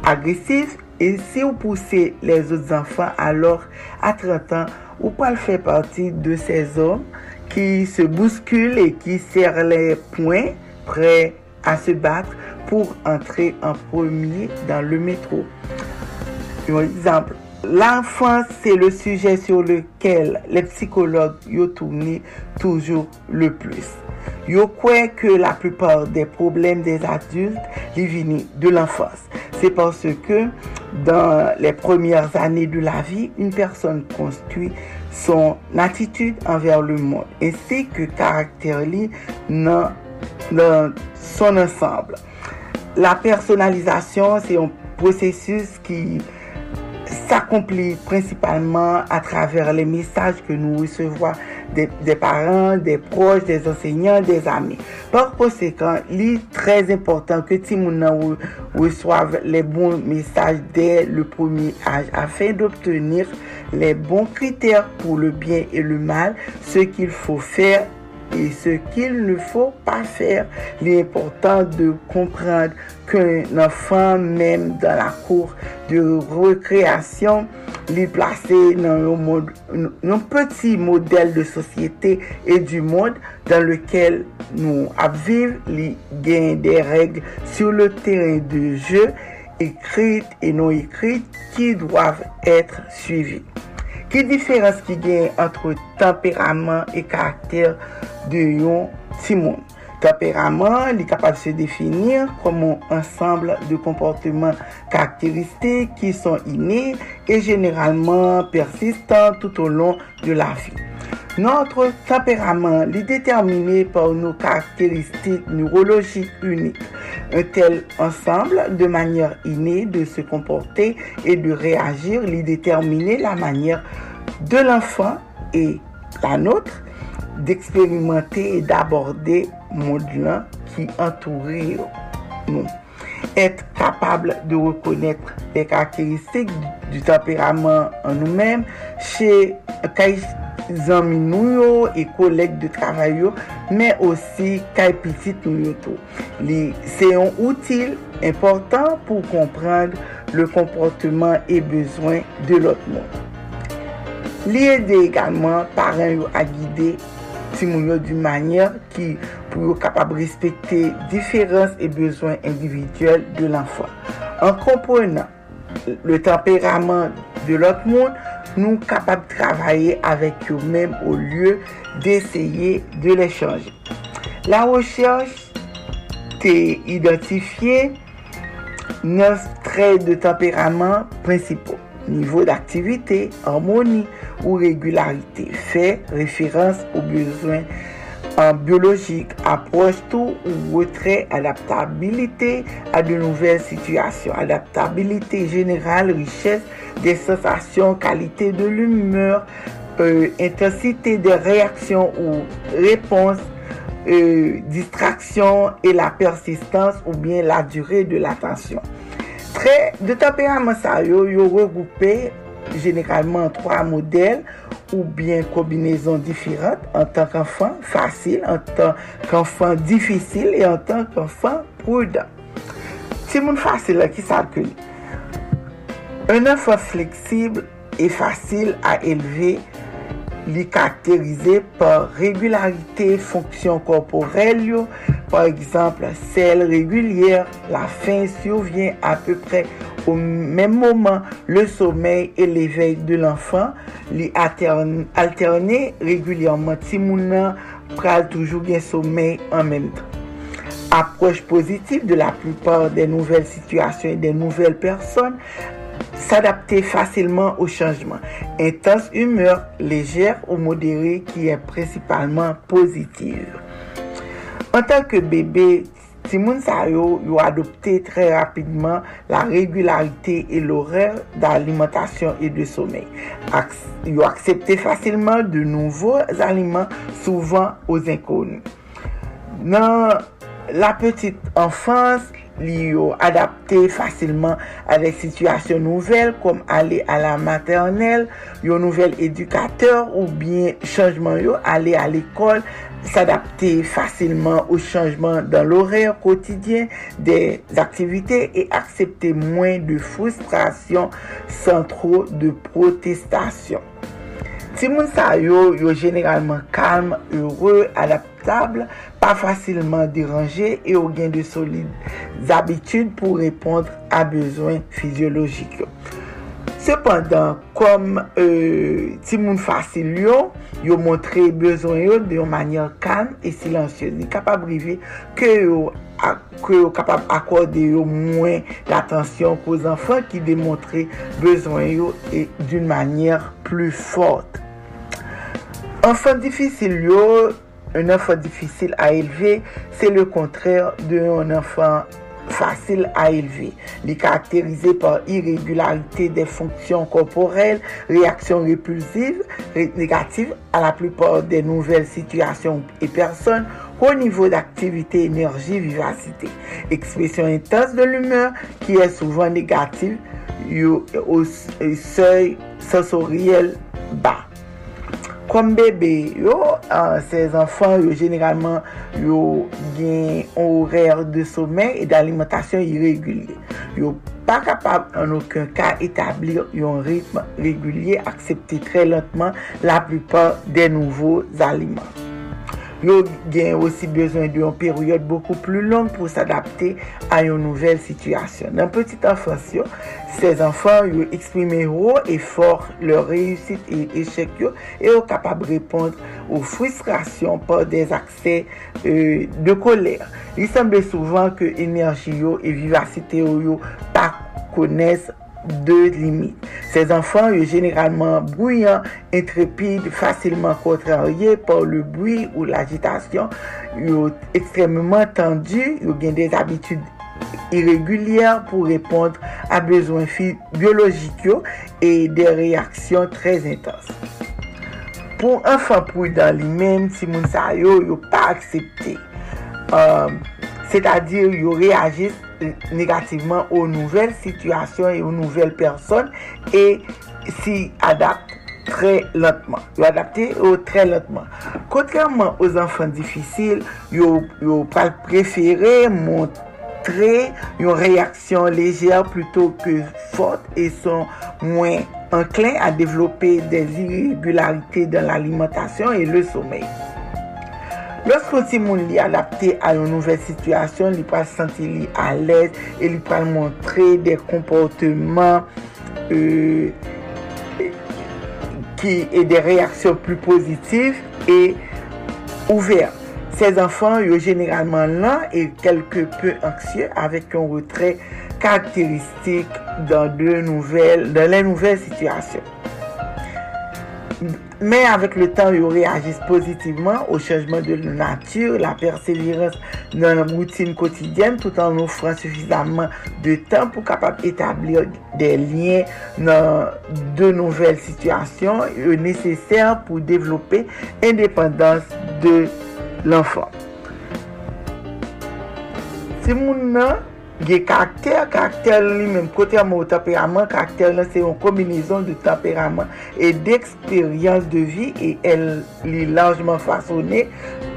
agresif, e si ou pousse les autres enfants, alors a 30 an, vous pouvez faire partie de ces hommes qui se bousculent et qui serrent les poings, prêts à se battre pour entrer en premier dans le métro. Un exemple, l'enfance, c'est le sujet sur lequel les psychologues ont tourné toujours le plus. Yo croient que la plupart des problèmes des adultes viennent de l'enfance. C'est parce que dans les premières années de la vie, une personne construit son attitude envers le monde ainsi que caractérise dans, dans son ensemble. La personnalisation, c'est un processus qui s'accomplit principalement à travers les messages que nous recevons des, parents, des proches, des enseignants, des amis. Par conséquent, il est très important que Timouna reçoive les bons messages dès le premier âge afin d'obtenir les bons critères pour le bien et le mal, ce qu'il faut faire et ce qu'il ne faut pas faire. Il est important de comprendre qu'un enfant, même dans la cour de récréation, est placé dans un, mode, un petit modèle de société et du monde dans lequel nous vivons. Il a des règles sur le terrain de jeu, écrites et non écrites, qui doivent être suivies. Quelle différence qu'il y a entre tempérament et caractère de yon il est capable de se définir comme un ensemble de comportements caractéristiques qui sont innés et généralement persistants tout au long de la vie. Notre tempérament est déterminé par nos caractéristiques neurologiques uniques. Un tel ensemble de manière innée de se comporter et de réagir est déterminé la manière de l'enfant et la nôtre d'expérimenter et d'aborder monde là qui entourait nous. être capable de reconnaître les caractéristiques du tempérament en nous-mêmes chez zanmi nou yo e kolek de travay yo men osi kay pitit nou yo tou. Li seyon outil important pou komprende le komportman e bezwen de lot moun. Li ede egalman paran yo a guide à guider Timoun d'une manière qui pour capable respecter différences et besoins individuels de l'enfant. En comprenant le tempérament de l'autre monde, nous sommes capables de travailler avec eux-mêmes au lieu d'essayer de les changer. La recherche t'est identifié neuf traits de tempérament principaux. Niveau d'activité, harmonie ou régularité. Fait référence aux besoins en biologique, approche tout ou retrait, adaptabilité à de nouvelles situations, adaptabilité générale, richesse des sensations, qualité de l'humeur, euh, intensité des réactions ou réponses, euh, distraction et la persistance ou bien la durée de l'attention. Traits de tempérament yo regroupé généralement trois modèles ou bien combinaisons différentes en tant qu'enfant facile, en tant qu'enfant difficile et en tant qu'enfant prudent. C'est mon facile qui s'accule. Un enfant flexible et facile à élever li caractérisé par régularité fonction corporelle par exemple celle régulière la faim survient à peu près au même moment le sommeil et l'éveil de l'enfant li alterner régulièrement si moun pral toujours bien sommeil en même temps approche positive de la plupart des nouvelles situations et des nouvelles personnes, s'adapter facilement au changement. Intense humeur légère ou modérée qui est principalement positive. En tant que bébé, Si moun sa yo yo adopte tre rapidman la regularite e l'orer da alimentasyon e de somey. Ak, yo aksepte fasilman de nouvo aliman souvan o zinkon. Nan la petite enfans, li yo adapte fasilman avek situasyon nouvel kom ale a la maternel, yo nouvel edukateur ou bien chanjman yo ale a l'ekol, s'adapte fasilman ou chanjman dan l'horer kotidyen de aktivite e aksepte mwen de frustrasyon san tro de protestasyon. Ti moun sa yo, yo generalman kalm, heureux, adaptable, pa fasilman deranje e ou gen de solide zabitude pou repondre a bezwen fizyologik yo. Sependan, kom euh, ti moun fasil yo, yo montre bezon yo de yon manyer kan e silansyon. Ni kapab rive ke yo, ke yo kapab akorde yo mwen l'atensyon ko zanfan ki demontre bezon yo e d'un manyer plu fote. Anfan difisil yo, un enfant difficile à élever, c'est le contraire d'un enfant facile à élever. Les caractérisé par irrégularité des fonctions corporelles, réactions répulsives, ré- négatives à la plupart des nouvelles situations et personnes, haut niveau d'activité, énergie, vivacité. Expression intense de l'humeur qui est souvent négative au seuil sensoriel bas. Kom bebe yo, an, se zanfan yo generalman yo gen orèr de somen e d'alimentasyon iregulye. Yo pa kapab an okun ka etablir yon ritm regulye aksepte tre lentman la plupart de nouvo zaliman. yo gen osi bezwen de yon peryode beaucoup plus long pou s'adapte a yon nouvel situasyon. Nan petit enfansyon, sez anfan yo eksprime yo efor, lor reyusit e echek yo, e yo kapab repond ou frustrasyon por des akse euh, de kolèr. Li semble souvan ke enerji yo e vivasite yo yo pa kones de limite. Ces enfants sont généralement bruyants, intrépides, facilement contrariés par le bruit ou l'agitation. Ils sont extrêmement tendus, ils ont des habitudes irrégulières pour répondre à besoins biologiques et des réactions très intenses. Pour un enfant prudent lui-même, si Mounsayo n'a pas accepté, euh, c'est-à-dire ils réagissent négativement aux nouvelles situations et aux nouvelles personnes et s'y adaptent très lentement. Très. Contrairement aux enfants difficiles, ils ont préféré montrer une réaction légère plutôt que forte et sont moins enclins à développer des irrégularités dans l'alimentation et le sommeil. Lorsqu'on si moun li adapté à une nouvelle situation, li pral sentir li à l'aise et li pral montrer des comportements euh, qui et des réactions plus positives et ouvertes. Ces enfants yo généralement lents et quelque peu anxieux avec un retrait caractéristique dans, de nouvelles, dans les nouvelles situations. Mais avec le temps, ils réagissent positivement au changement de nature, la persévérance dans la routine quotidienne tout en offrant suffisamment de temps pour capable établir des liens dans de nouvelles situations nécessaires pour développer l'indépendance de l'enfant. Si moun nan gen karakter, karakter li menm kontrèman ou temperament, karakter lan se yon kombinezon de temperament et d'eksperyans de vi et el li largement façonné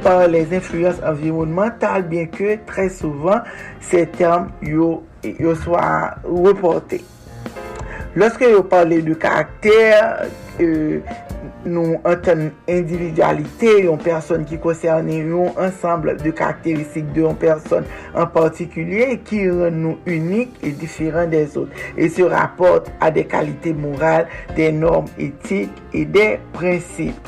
par les influences environnementales bien que très souvent ces termes yo, yo soient reportés. Lorske yo parle de karakter, euh, nou entend individualité yon personne qui concerne yon ensemble de caractéristiques de yon personne en particulier qui rend nous uniques et différents des autres et se rapporte à des qualités morales, des normes éthiques et des principes.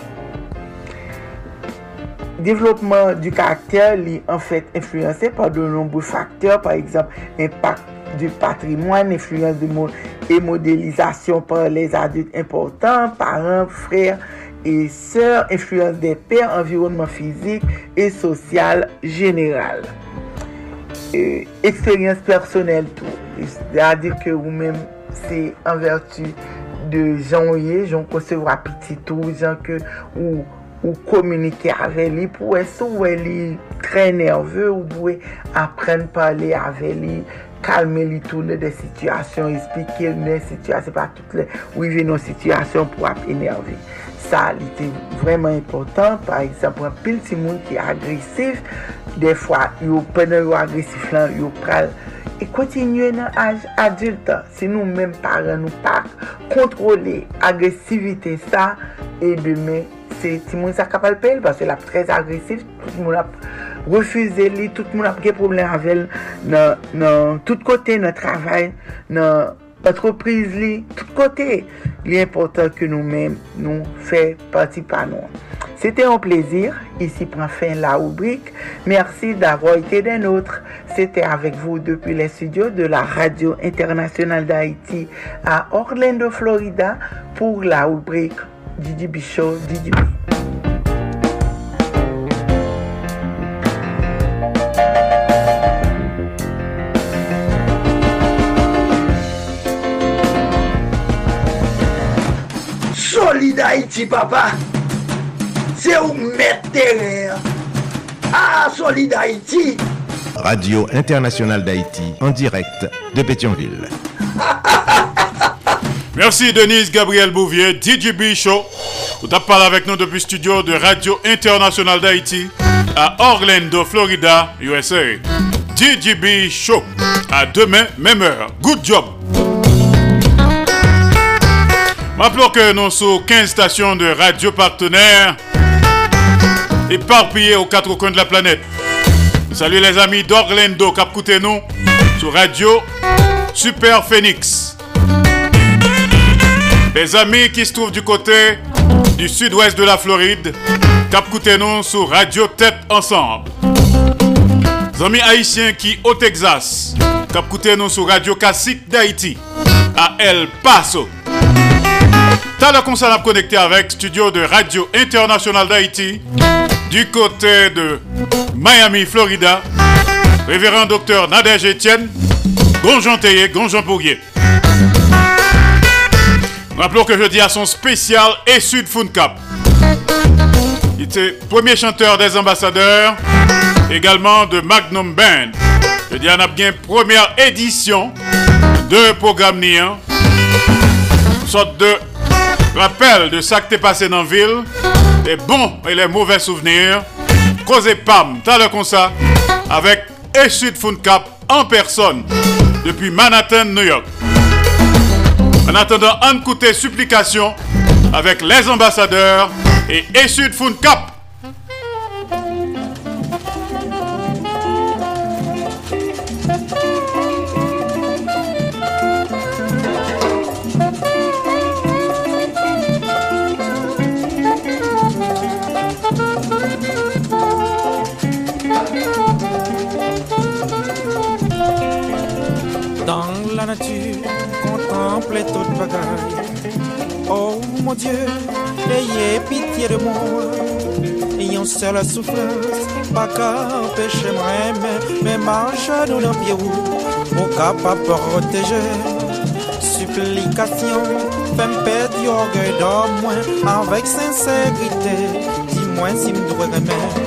développement du caractère est en fait influencé par de nombreux facteurs, par exemple impact du patrimoine, influence de mo et modélisation par les adultes importants, parents, frères et sœurs, influence des pères, environnement physique et social général. Euh, expérience personnelle tout. C'est-à-dire que vous-même, c'est en vertu de jan ouye, jan konsevwa pititou, jan ke ou, ou komunike ave li, pou e sou we li tre nerve, ou pou e apren pale ave li, kalme li toune de sityasyon, espike mnen sityasyon, pa tout le ou wive nou sityasyon pou ap enerve. Sa li te vreman important, par exemple, an pil ti moun ki agresif, defwa yo pene yo agresif lan, yo pral, e kontinye nan aj adulta. Se nou men paran nou pa kontrole agresivite sa, e demen se ti moun sa kapal pel, parce la prez agresif, tout moun ap refuze li, tout moun ap ge problem avel nan, nan tout kote nan travay, nan entreprise li, tout kote. Li important que nous-mêmes nous fait partie par nous. C'était un plaisir. Ici prend fin la rubrique. Merci d'avoir été des nôtres. C'était avec vous depuis les studios de la Radio Internationale d'Haïti à Orlando, Florida pour la rubrique Didi Bichot, Didi B. Solid Haïti, papa. C'est où mettre terrain. Ah, Solid Haïti. Radio Internationale d'Haïti, en direct de Pétionville. Merci Denise Gabriel Bouvier, DJB Show. Vous avez parlé avec nous depuis le studio de Radio Internationale d'Haïti à Orlando, Florida, USA. DJB Show. À demain, même heure. Good job. Rappelons que nous sommes 15 stations de radio partenaires éparpillées aux quatre coins de la planète. Salut les amis d'Orlando, cap nous sur Radio Super Phoenix. Les amis qui se trouvent du côté du sud-ouest de la Floride, cap nous sur Radio Tête Ensemble. Les amis haïtiens qui au Texas, cap nous sur Radio Classique d'Haïti à El Paso. T'as le concert à connecter avec studio de Radio Internationale d'Haïti du côté de Miami, Florida. Révérend docteur Nadège Etienne, Gonjon Théier, Gonjon Bourguier. Rappelons que jeudi à son spécial et Sud Cap. Il était premier chanteur des ambassadeurs, également de Magnum Band. Jeudi on a bien première édition de programme Nian. Sorte de rappel de ça qui t'est passé dans la ville, les bons et les mauvais souvenirs. Causez PAM, t'as le ça, avec Esud Cap en personne, depuis Manhattan, New York. En attendant, un côté supplication avec les ambassadeurs et Esud Cap. Oh mon Dieu, ayez pitié de moi. Ayant seule souffrance, pas qu'à empêcher moi, mais, marche nous dans pied où, mon capable protéger. Supplication, fais-moi perdre l'orgueil moi, avec sincérité. Dis-moi si me dois.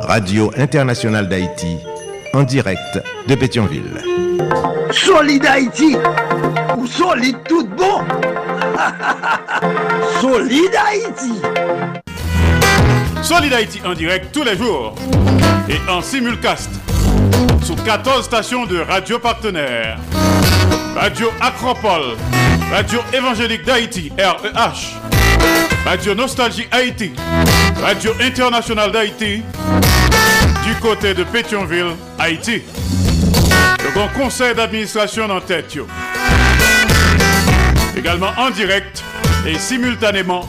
Radio Internationale d'Haïti en direct de Pétionville. Solid Haïti ou solide tout bon Solid Haïti Solid Haïti en direct tous les jours et en simulcast sous 14 stations de radio partenaires. Radio Acropole, Radio Évangélique d'Haïti, REH, Radio Nostalgie Haïti, Radio Internationale d'Haïti, du côté de Pétionville, Haïti. Le grand conseil d'administration en tête. Également en direct et simultanément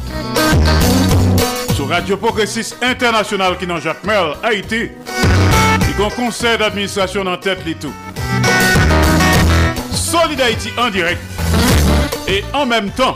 sur Radio Progressiste International qui dans Jacques Merle, Haïti. Le grand conseil d'administration en tête les. Solid Haïti en direct et en même temps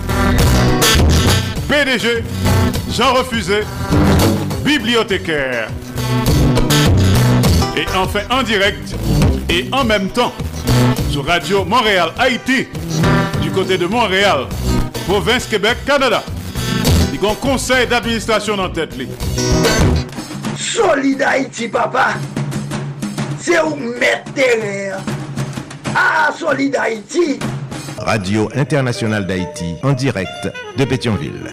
PDG Jean Refusé, bibliothécaire. Et enfin en direct et en même temps sur Radio Montréal Haïti du côté de Montréal, province Québec, Canada. Il y a un conseil d'administration en tête. li. Solid Haïti, papa. C'est où mettre terre. Ah, Solid Haïti. Radio Internationale d'Haïti en direct de Pétionville.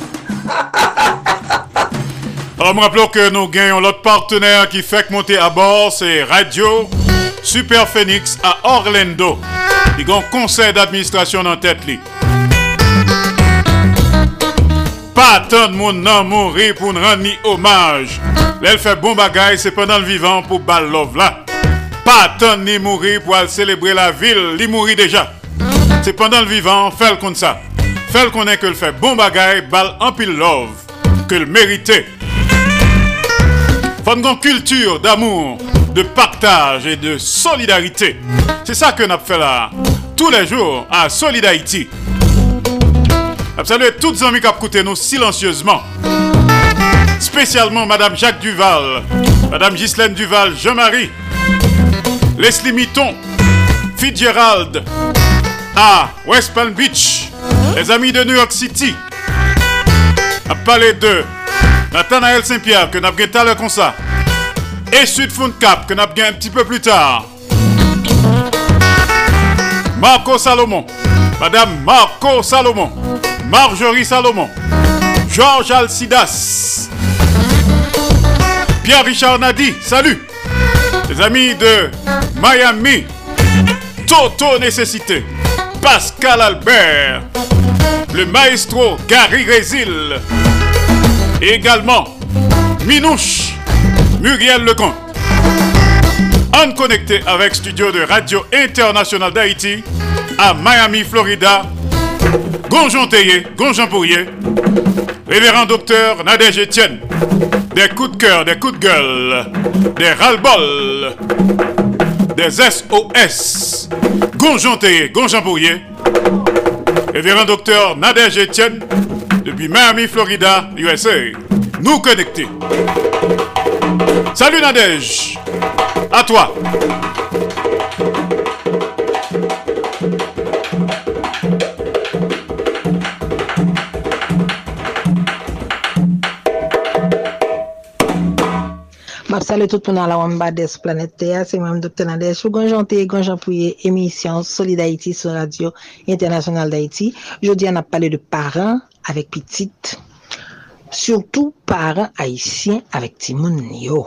Alors, me rappelons que nous gagnons l'autre partenaire qui fait monter à bord, c'est Radio Super Phoenix à Orlando. Il y a un conseil d'administration en tête. Pas tant de monde nan mourir pour nous rendre hommage. L'elle fait bon bagay, c'est pendant le vivant pour bal love. Pas tant ni mourir pour aller célébrer la ville, li mourir déjà. C'est pendant le vivant, fait le comme ça. Fait le connaît que le fait bon bagay, bal en pile love, que le mérité. une culture d'amour, de partage et de solidarité. C'est ça que nous fait là, tous les jours, à Solid Haïti. Saluer toutes les amis qui nous silencieusement. Spécialement Madame Jacques Duval, Madame Ghislaine Duval, Jean-Marie, Leslie Mitton, Fitzgerald, à West Palm Beach, les amis de New York City. A parlé de Nathanaël Saint-Pierre que nous avons tout à l'heure comme ça. Et Sud Cap que avons un petit peu plus tard. Marco Salomon, Madame Marco Salomon, Marjorie Salomon, Georges Alcidas, Pierre-Richard Nadi, salut. Les amis de Miami, Toto Nécessité, Pascal Albert, le maestro Gary Résil, également Minouche, Muriel Lecomte. En connecté avec studio de Radio Internationale d'Haïti à Miami, Florida. Gonjon Théier, Gonjon révérend docteur Nadège Etienne, des coups de cœur, des coups de gueule, des ras-le-bol, des SOS, Gonjon Théier, Gonjon Pourrier, révérend docteur Nadège Etienne, depuis Miami, Florida, USA. Nous connectés. Salut Nadège, à toi. Map sale tout pou nan la wambade sou planete Teya, se mwen Dr. Nadej ou Gonjante, Gonjanpouye, emisyon Solid Haiti sou Radio Internasyonal d'Haiti. Jodi an ap pale de paran avek pitit, surtout paran Haitien avek timoun yo.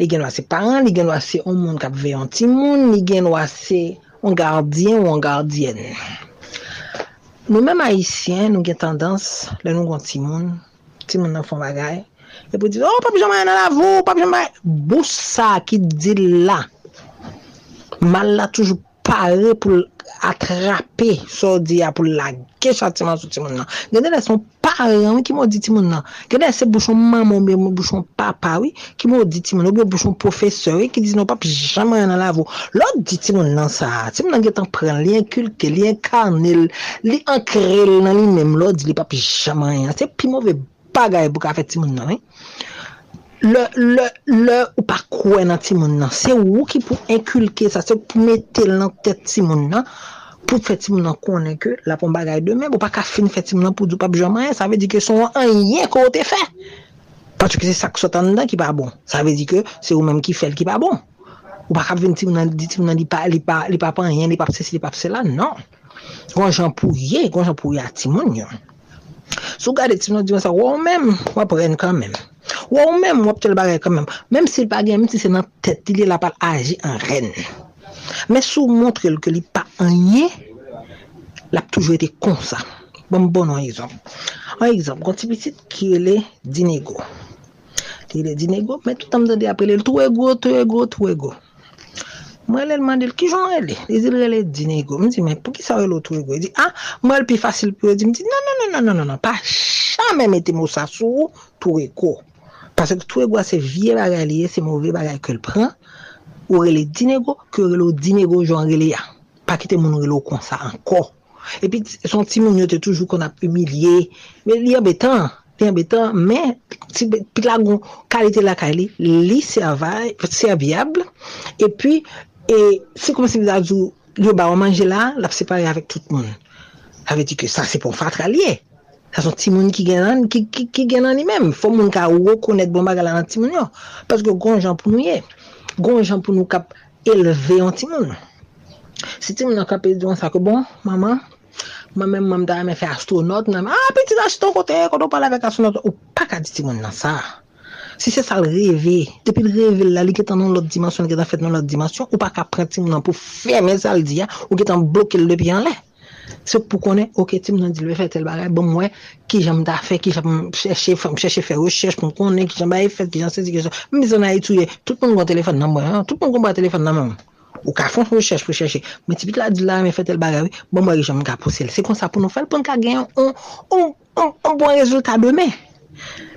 Li gen wase paran, li gen wase ou moun kap veyon timoun, li gen wase ou gardien ou ou gardien. Nou menm Haitien nou gen tendans le nou gon timoun, timoun nan fon bagay, E pou di, oh, papi jaman nan la vou, papi Jean-Marie. Boussa ki di la. Mal la toujou pare pou atrape so di ya pou lage chatiman sou ti moun nan. Gede la son pare, an ki mou di ti moun nan. Gede la se bouchon maman, bouchon papa, oui, ki mou di ti moun nan. Ou bouchon profeseur, oui, ki di nou papi jaman nan la vou. Lò di ti moun nan sa. Ti moun nan getan pren li enkulte, li enkarnel, li ankrel nan li mem. Lò di li papi jaman nan. Se pi mou ve bouchon. bagay pou ka fet ti moun nan. Eh? Le, le, le ou pa kwen nan ti moun nan. Se ou ki pou inkulke sa, se pou metel nan tet ti moun nan, pou fet ti moun nan konen ke la pou bagay demen, pou pa ka fin fet ti moun nan pou djou pa bijaman, sa ve di ke son an yen kote fe. Patou ki se sak sotan nan ki pa bon. Sa ve di ke se ou menm ki fel ki pa bon. Ou pa ka ven ti moun nan di, ti moun nan li pa, li pa, li pa pan yen, li pa pse si, li pa pse la, nan. Gon jan pou ye, gon jan pou ye ti moun yon. Sou gade ti nou diwen sa, wou mèm, wap ren kanmèm. Wou mèm, wap chèl bagay kanmèm. Mèm si l bagay, mèm si se nan tèt, li la pal aji an ren. Mè sou montre l ke li pa anye, l ap toujou ete kon sa. Bon bon an exemple. An exemple, kon ti pitit ki ele dinego. Ki ele dinego, mè tout am zade apre le touwe go, touwe go, touwe go. Mwen lè lman dil, ki joun lè lè? Lè zil lè lè dine go. Mwen di, men, pou ki sa wè lò tou go? Di, ah, mwen lè pi fasil pi yo. Di, non, non, non, mwen di, nan, nan, nan, nan, nan, nan, pa chanmè mette mousa sou tou e go. Pase ki tou e go a se vie bagay liye, se mouve bagay ke l'pren, ou lè lè dine go, ke lè lò dine go joun lè lè ya. Pa ki te moun lè lò kon sa anko. E pi, son ti moun yo te toujou kon ap umilye. Men li an betan, li an betan, men, ti pit la gon, kalite la kali, li se avay, se avyable, e pi, E se kom se li da yo ba wamanje la, la se separe avèk tout moun. Avè di ke sa se pou fatra liye. Sa son ti moun ki genan, ki, ki, ki genan li mèm. Fò moun ka wò konèt bon bagala nan ti moun yo. Paske goun jan pou nou ye. Goun jan pou nou kap eleve yon ti moun. Si ti moun an kap eleve diwan sa ke bon, maman, Mwen men mwen da mwen fè astronaut nan mwen, a, ah, peti la chiton kote, koto pala vek astronaut, ou pa ka di ti moun nan sa. Si se sa l revè, depi l revè la li ketan nan lot dimansyon, li ketan fèt nan lot dimansyon, ou pa ka prentim nan pou fèmè sa l diya, ou ketan blokè l depi an lè. Se pou konen, ok, tim nan di lè fè tel bagay, bon mwen, ki jan da fè, ki jan mchèche, fè, chèche fè, rechèche, pou konen, ki jan ba e fèt, ki jan sè di kè jam, mè zon a etouye, tout moun kon telefon nan mwen, tout moun kon ba telefon nan mwen. Ou ka fon rechèche pou chèche. Mwen tipit la di la, mwen fè tel bagay, bon mwen, jan jam pou sel. Se kon sa pou nou fèl, pou nou ka genyon, yon, on, on, on bon rezultat demè.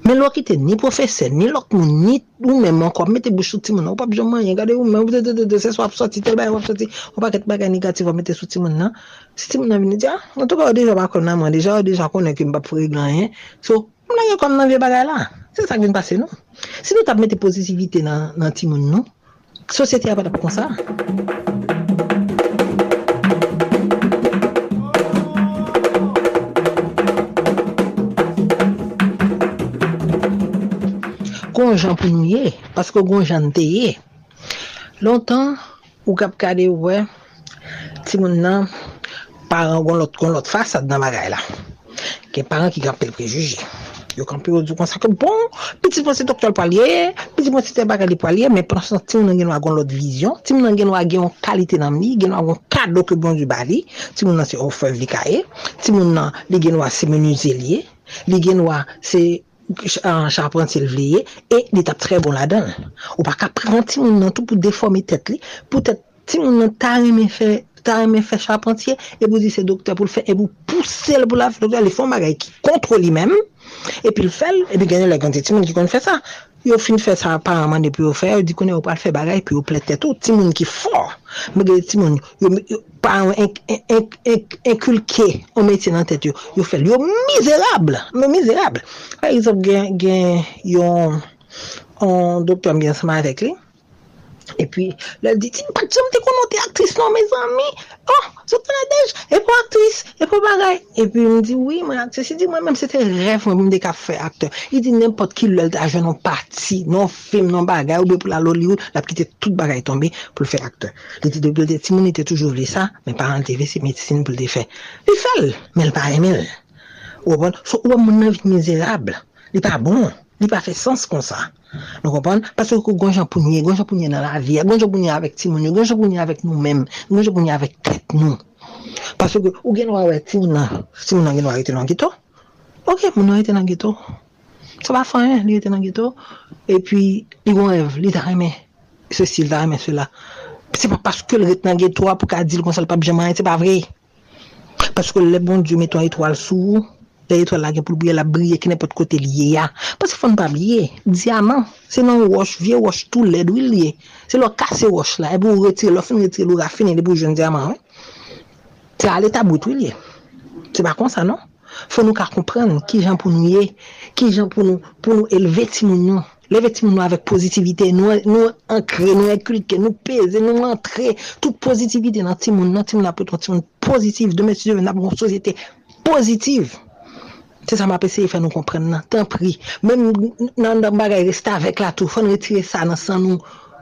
Men lò ki te ni profese, ni lòk moun, ni ou men man kwa mette bouch sou ti moun nan, ou pa pap man, yon gade ou men, ou de de de de se swap soti, tel bay wap soti, ou pa ket bagay negatif wap mette sou ti moun nan, si ti moun nan vini di, ah, an tou ka ou deja bakon nan man, deja ou deja konen ki mbap fure glan yon, so, moun nan yon kon nan vie bagay la, se sa vin pase nou. Si nou tap mette pozitivite nan, nan ti moun nou, sosyete apat ap kon sa. gonjan pou nou ye, paske gonjan te ye. Lontan, ou kap kade wè, ti moun nan, paran gon lot, gon lot fasad nan bagay la. Ke paran ki kap pel prejuji. Yo kampi yo djou konsa ke bon, piti pon se doktor palye, piti pon se te baga li palye, men pronsan ti moun an gen wagon lot vizyon, ti moun an gen wagon kalite nan mi, gen wagon kado ke bon du bali, ti moun an se ofev li kae, ti moun an li gen wagon se menuze liye, li gen wagon se an charpentier vliye, e li tap tre bon la dan. Ou pa ka pran ti moun nan tou pou deforme tet li, pou tet ti moun nan ta reme fe, fe charpentier, e pou di se doktor pou l fe, e pou pousse l pou la fe, doktor li fon bagay ki kontro li men, e pi l fel, e pi gane la kante ti moun ki kon fè sa. Yo fin fè sa aparamant depi yo fè, yo di konen yo pal fè bagay, pi yo ple tèt. Ou ti moun ki fò, mè gè ti moun, yo, yo inkulke o metye nan tèt yo. Yo fè, yo mizerable, mè mizerable. Par exemple, gen, gen yon, yon doktor mwen seman avèk li, E pi, lè di, ti mpa jom te konon te aktris nan, me zami. oh, sotan adej, e pou aktris, e pou bagay. E pi, m di, oui, mwen aktris, e di, mwen mèm se te ref, mwen mwen de ka fè akteur. E di, nèmpot ki lèl ta jè nan pati, nan film, nan bagay, ou be pou la Hollywood, la pkite tout bagay tombe pou l'fè akteur. Li di, de bil de, ti moun ite toujou vle sa, men paran TV se metisine pou l'de fè. Li fèl, men l'pa emel. Ou bon, sou ou moun nan vit mizérable, li pa bon, li pa fè sens kon sa. Nou kompon? Pase kou gonjan pounye, gonjan pounye nan la vi, gonjan pounye avèk timoun, gonjan pounye avèk nou mèm, gonjan pounye avèk tèt nou. Pase kou ou gen wawè timoun nan, timoun nan gen wawè ite nan gito, ok, moun nan ite nan gito. Sa pa fanyen, li ite nan gito, e pi li gon ev, li tarèmè, se sil tarèmè se la. Se pa paske li ite nan gito wap pou ka dil kon sal pa bijaman, se pa vre. Paske le bon diyo meton etwal sou ou, La etwal la gen pou bouye la briye ki ne pot kote liye ya. Pas se fon pa liye. Diamant. Se nan wosh, vie wosh tou led wil liye. Se lo kase wosh la. E pou retire lo fin retire lo rafine de pou jen diamant. Se ale tabout wil liye. Se pa kon sa non. Fon nou ka kompren ki jan pou nou ye. Ki jan pou nou, pou nou elve ti moun nou. Leve ti moun nou avek pozitivite. Nou, nou ankre, nou ekulke, nou peze, nou antre. Tout pozitivite nan ti moun. Nan ti moun apotron ti moun pozitiv. Deme si je ven ap moun sosyete pozitiv. Se sa m apese e fè nou kompren nan, tan pri. Mèm nan dan bagay resta avèk la tou, fè nou retire sa nan san nou.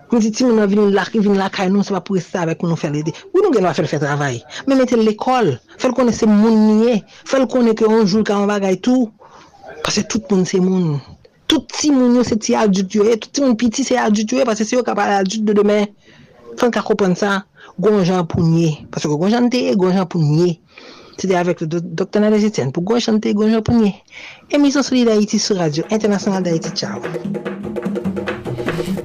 Mwen di ti mè nan vin lakay lak, nou, se pa pou resta avèk pou nou fè lede. Ou nou gen wè fè l fè travay? Mèm ete l'ekol, fè l konè se moun niye, fè l konè ke anjoul ka an bagay tou. Pase tout moun se moun. Tout ti moun yo se ti adjut yo, tout ti moun piti se adjut yo, pase se yo ka pale adjut de demè. Fè l ka kompren sa, gonjan pou nye. Pase gonjan te, gonjan pou nye. C'était avec le docteur Nadège Etienne pour Gouin Chanté, Gouin Pogné. Émission Solide Haïti sur Radio Internationale d'Haïti. Ciao.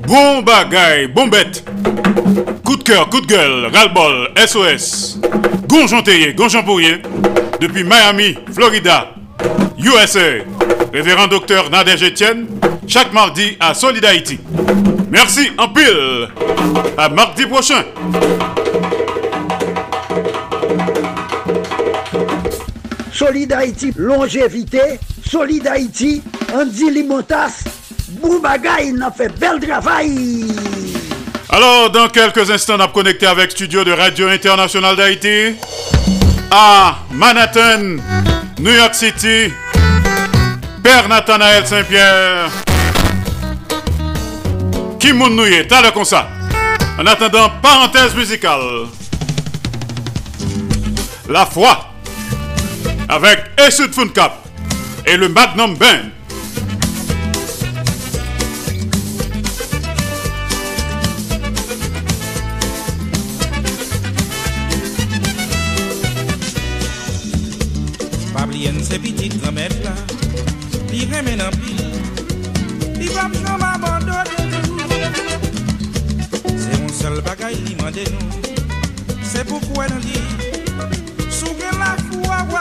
Bon bagaille, bon bête. Coup de cœur, coup de gueule, ras-le-bol, SOS. Gonjon Théier, Gonjon Pourrier. Depuis Miami, Florida, USA. Révérend docteur Nadège Etienne. Chaque mardi à Solid Haïti. Merci en pile. À mardi prochain. Solid Haïti, longévité. Solid Haïti, Andy Limotas. Boubagaï, il a fait bel travail. Alors, dans quelques instants, on a connecté avec Studio de Radio Internationale d'Haïti à Manhattan, New York City. Père Nathanaël Saint-Pierre. Qui nouye, t'as le ça. En attendant, parenthèse musicale. La foi avec Essud Funcap et le Magnum Band. Pablienne, c'est petite grand-mère là, il remet en pile, il va me abandonner. C'est mon seul bagage, il m'a dit non, c'est pourquoi elle dit.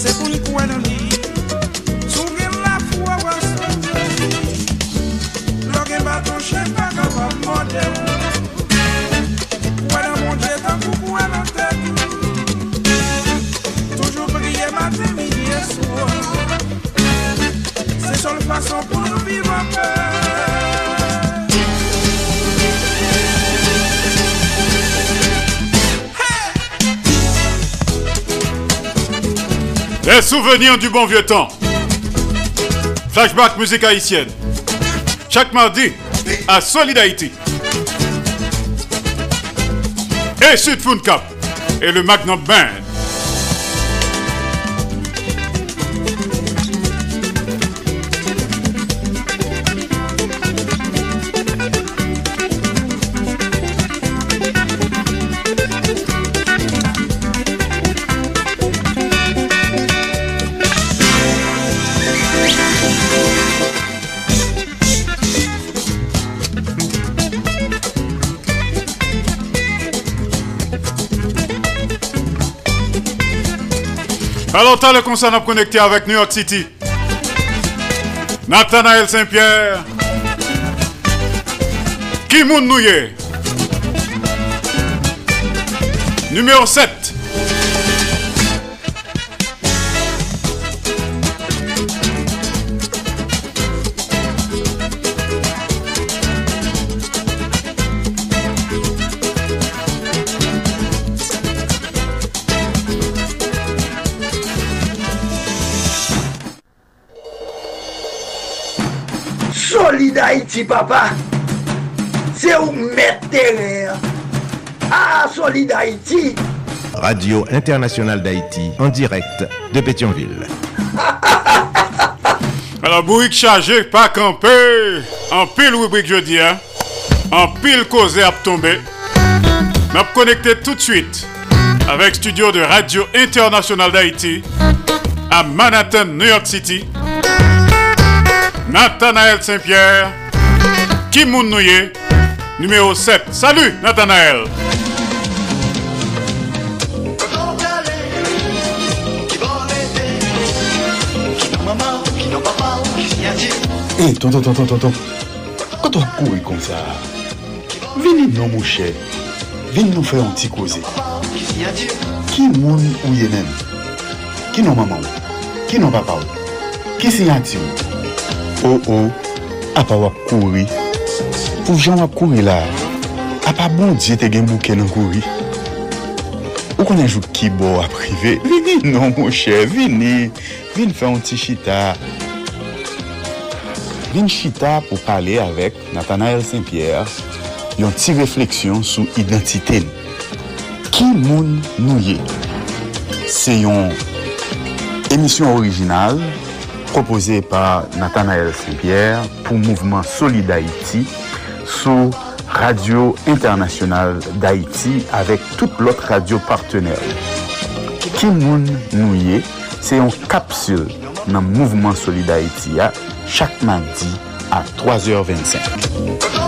Se pou li kwen an li. Sou gen la fwa wansan li Lo gen baton chen pa kapa mwande Kwen an mwande tan pou kwen an te Toujou priye maten mi yesou Se sol fason pou nou vivan pe. Les souvenirs du bon vieux temps. Flashback musique haïtienne. Chaque mardi à Solid Haïti. Et Sud Cap. Et le Magnum. Alors, t'as le concert à connecté avec New York City. Nathanaël Saint-Pierre. Kimoun Nouye. Numéro 7. Haïti, papa. C'est où mettre terre. Ah, Solid Haïti. Radio Internationale d'Haïti, en direct de Pétionville. Alors, bourrique chargé, pas campé. En pile rubrique jeudi, hein. En pile causé à tomber. M'a connecté tout de suite avec studio de Radio Internationale d'Haïti à Manhattan, New York City. Nathanaël Saint-Pierre, Ki moun nou ye? Numéro 7. Salut Nathanaël. Hé, eh, hey, tonton, tonton, tonton. Quand on court comme ça, venez nous, mon cher. Venez nous faire un petit causé. Qui moun ou ye même? Qui non maman? Qui non papa? Qui signature? Oh oh, ah, a à pas courir. pou jan wap kouri la, a pa bon diye te gen bouke nan kouri. Ou konen jou ki bo ap rive, vini non mou chè, vini, vini fè an ti chita. Vini chita pou pale avèk Nathanael Saint-Pierre yon ti refleksyon sou identite nou. Ki moun nou ye? Se yon emisyon orijinal proposé par Nathanael Saint-Pierre pou Mouvement Solid Haïti sou Radio Internasyonal d'Haïti avèk tout lot radio partenèl. Kimoun Nouye se yon kapsul nan Mouvement Solid Haïti ya chak mandi a 3h25.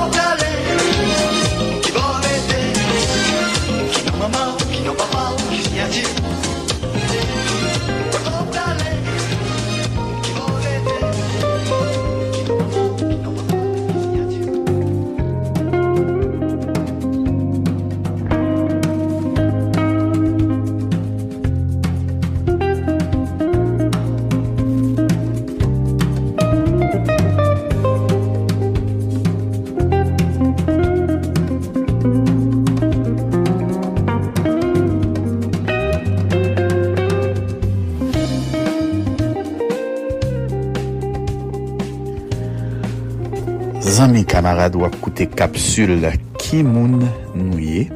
wap koute kapsul ki moun nouye.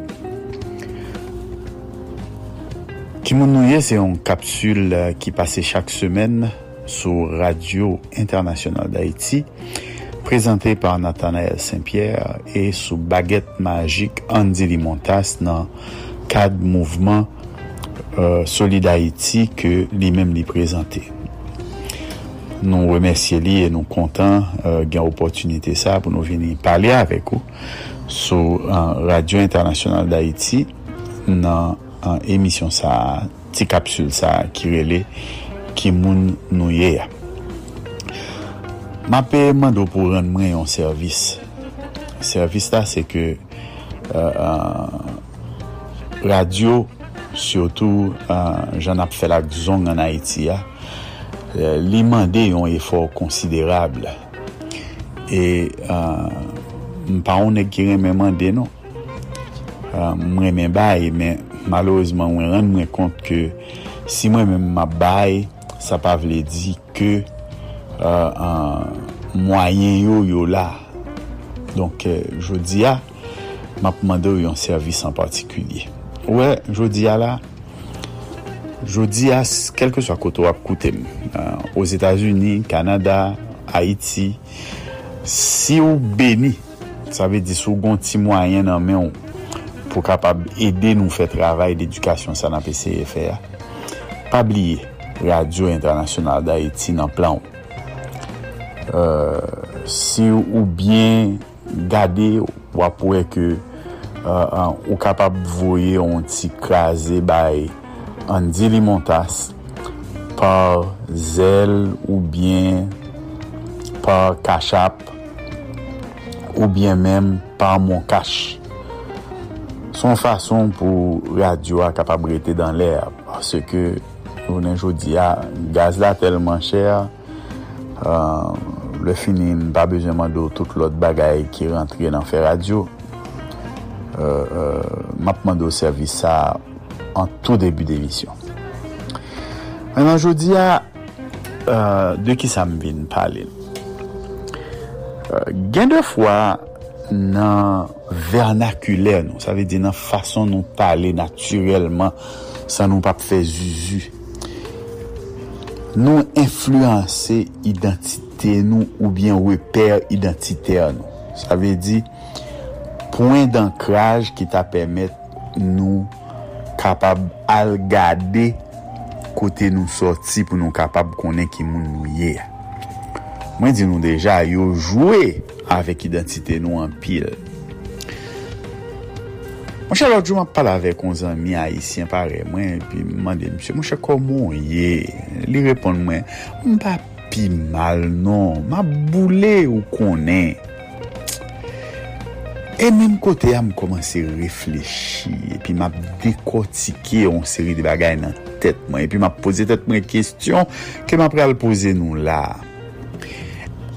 Ki moun nouye se yon kapsul ki pase chak semen sou Radio Internationale d'Haïti prezante par Nathanael Saint-Pierre e sou baguette magik Andy Limontas nan kad mouvman euh, Solid Haïti ke li men li prezante. nou remersye li e nou kontan euh, gen opotunite sa pou nou vini pale avek ou sou an Radio Internasyonal d'Haïti nan euh, an emisyon sa ti kapsul sa ki rele ki moun nou ye ya. Ma pe mando pou ren mwen yon servis. Servis la se ke euh, euh radio, syotou euh, jan ap felak zon an Haïti ya, Euh, li mande yon efor konsiderable. E euh, mpa ou ne kire men mande nou. Euh, mwen men baye, men malouzman mwen rende mwen kont ke si mwen men mma baye, sa pa vle di ke euh, mwayen yo yo la. Donk jodi ya, map mande yon servis an partikulye. Ouè, ouais, jodi ya la, Jodi a, kelke swa koto ap koutem, uh, os Etats-Unis, Kanada, Haiti, si ou beni, sa ve di sou gon ti mwayen nan men ou, pou kapab ede nou fe travay d'edukasyon sa nan PCFA, pabliye Radio Internasyonal d'Haiti nan plan ou. Uh, si ou bien gade wapwe ke uh, ou kapab voye ou ti kaze bay Andy Limontas par zel ou bien par kachap ou bien men par Mon kach. Son fason pou radio a kapabrete dan lèr parce ke jounen jodi a gaz la telman chèr euh, le finin pa bezèman do tout lot bagay ki rentre nan fè radio. Euh, euh, mapman do servis sa an tou debu demisyon. Mwen jodi diya euh, de ki sa m vin pale. Euh, gen de fwa nan vernakulè nou, sa ve di nan fason nou pale naturelman sa nou pa pfe zuzu. Nou influanse identite nou ou bien weper identite nou. Sa ve di, poin d'ankraj ki ta pemet nou kapab al gade kote nou soti pou nou kapab konen ki moun nou ye. Mwen di nou deja yo jwe avèk identite nou an pil. Mwen chè lò djou mwen pala avèk on zan mi a isyen pare mwen, pi mwen de msè, mwen chè komon ye, li repon mwen, mwen pa pi mal non, mwen boule ou konen. E menm kote ya m komanse reflechi, e pi ap dekotike yon seri de bagay nan tet mwen, e pi ap pose tet mwen kestyon ke m ap pral pose nou la.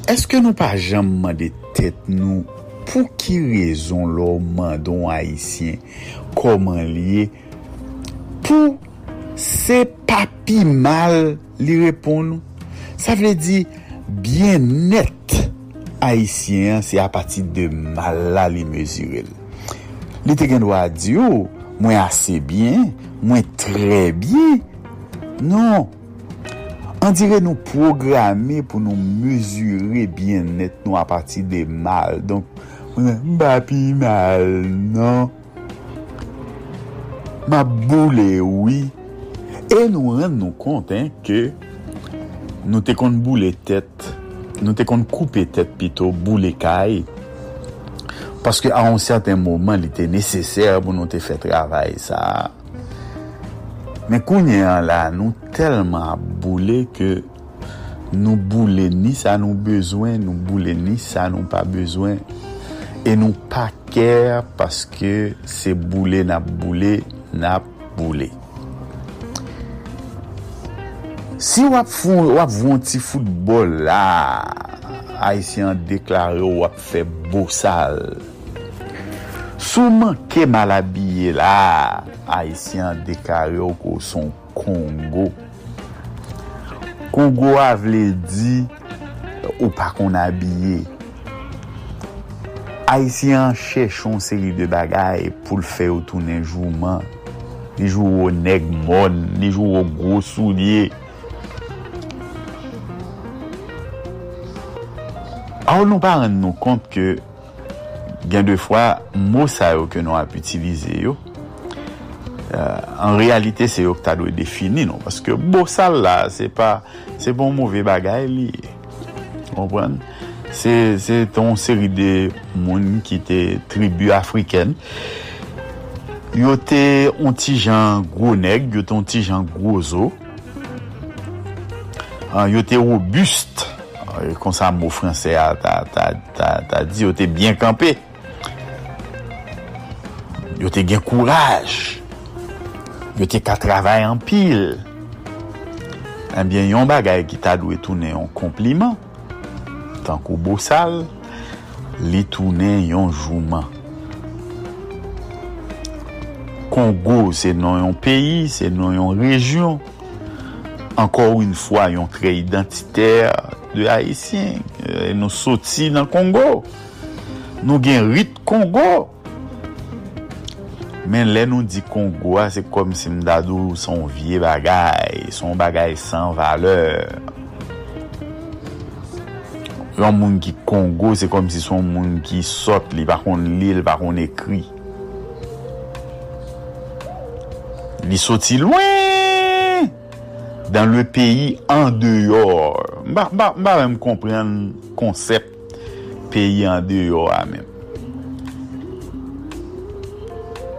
Eske nou pa jam mande tet nou pou ki rezon lò mandon haisyen koman liye pou se papi mal li repon nou? Sa vle di, bien net. haisyen, se apati de mal la li mezurel. Li te gen do a diyo, mwen ase bien, mwen tre bien. Non, an dire nou programe pou nou mezure bien net nou apati de mal. Donk, mwen bapi mal, non. Ma boule oui. E nou ren nou konten ke nou te kon boule tete. nou te kon koupe tet pito boule kay. Paske a an certain mouman li te neseser pou nou te fe travay sa. Men kounye an la nou telman boule ke nou boule ni sa nou bezwen nou boule ni sa nou pa bezwen. E nou pa kèr paske se boule nap boule nap boule. Si wap foun, wap voun ti foutbol la, Haitien deklare wap fe bousal. Souman ke malabye la, Haitien deklare wap ko son Kongo. Kongo avle di, ou pa kon abye. Haitien chèchon seri de bagay pou l fè ou tounen jouman. Li jou ou neg mon, li jou ou gros soulier. Ou nou pa rend nou kont ke gen de fwa mou sa yo ke nou ap utilize yo an euh, realite se yo k ta do defini nou paske bo sal la se pa se bon mouve bagay li kompran se, se ton seri de moun ki te tribu afriken yo te onti jan gro neg yo te onti jan gro zo yo te robuste. Euh, kon sa mou franse a ta, ta, ta, ta di yo te bien kampe yo te gen kouraj yo te ka travay an pil enbyen eh yon bagay ki ta dwe toune yon kompliment tankou bousal, li toune yon jouman. Kongo se nan yon peyi se nan yon rejyon ankor yon fwa yon tre identiter de Haitien, euh, nou soti nan Kongo, nou gen rit Kongo. Men lè nou di Kongo a, se kom si mdadou son vie bagay, son bagay san valeur. Yon moun ki Kongo, se kom si son moun ki sot li, bakon kon li, bakon ekri. Li soti lwen. dan le peyi an deyor. Mba, mba, mba mwen kompren konsept peyi an deyor a men.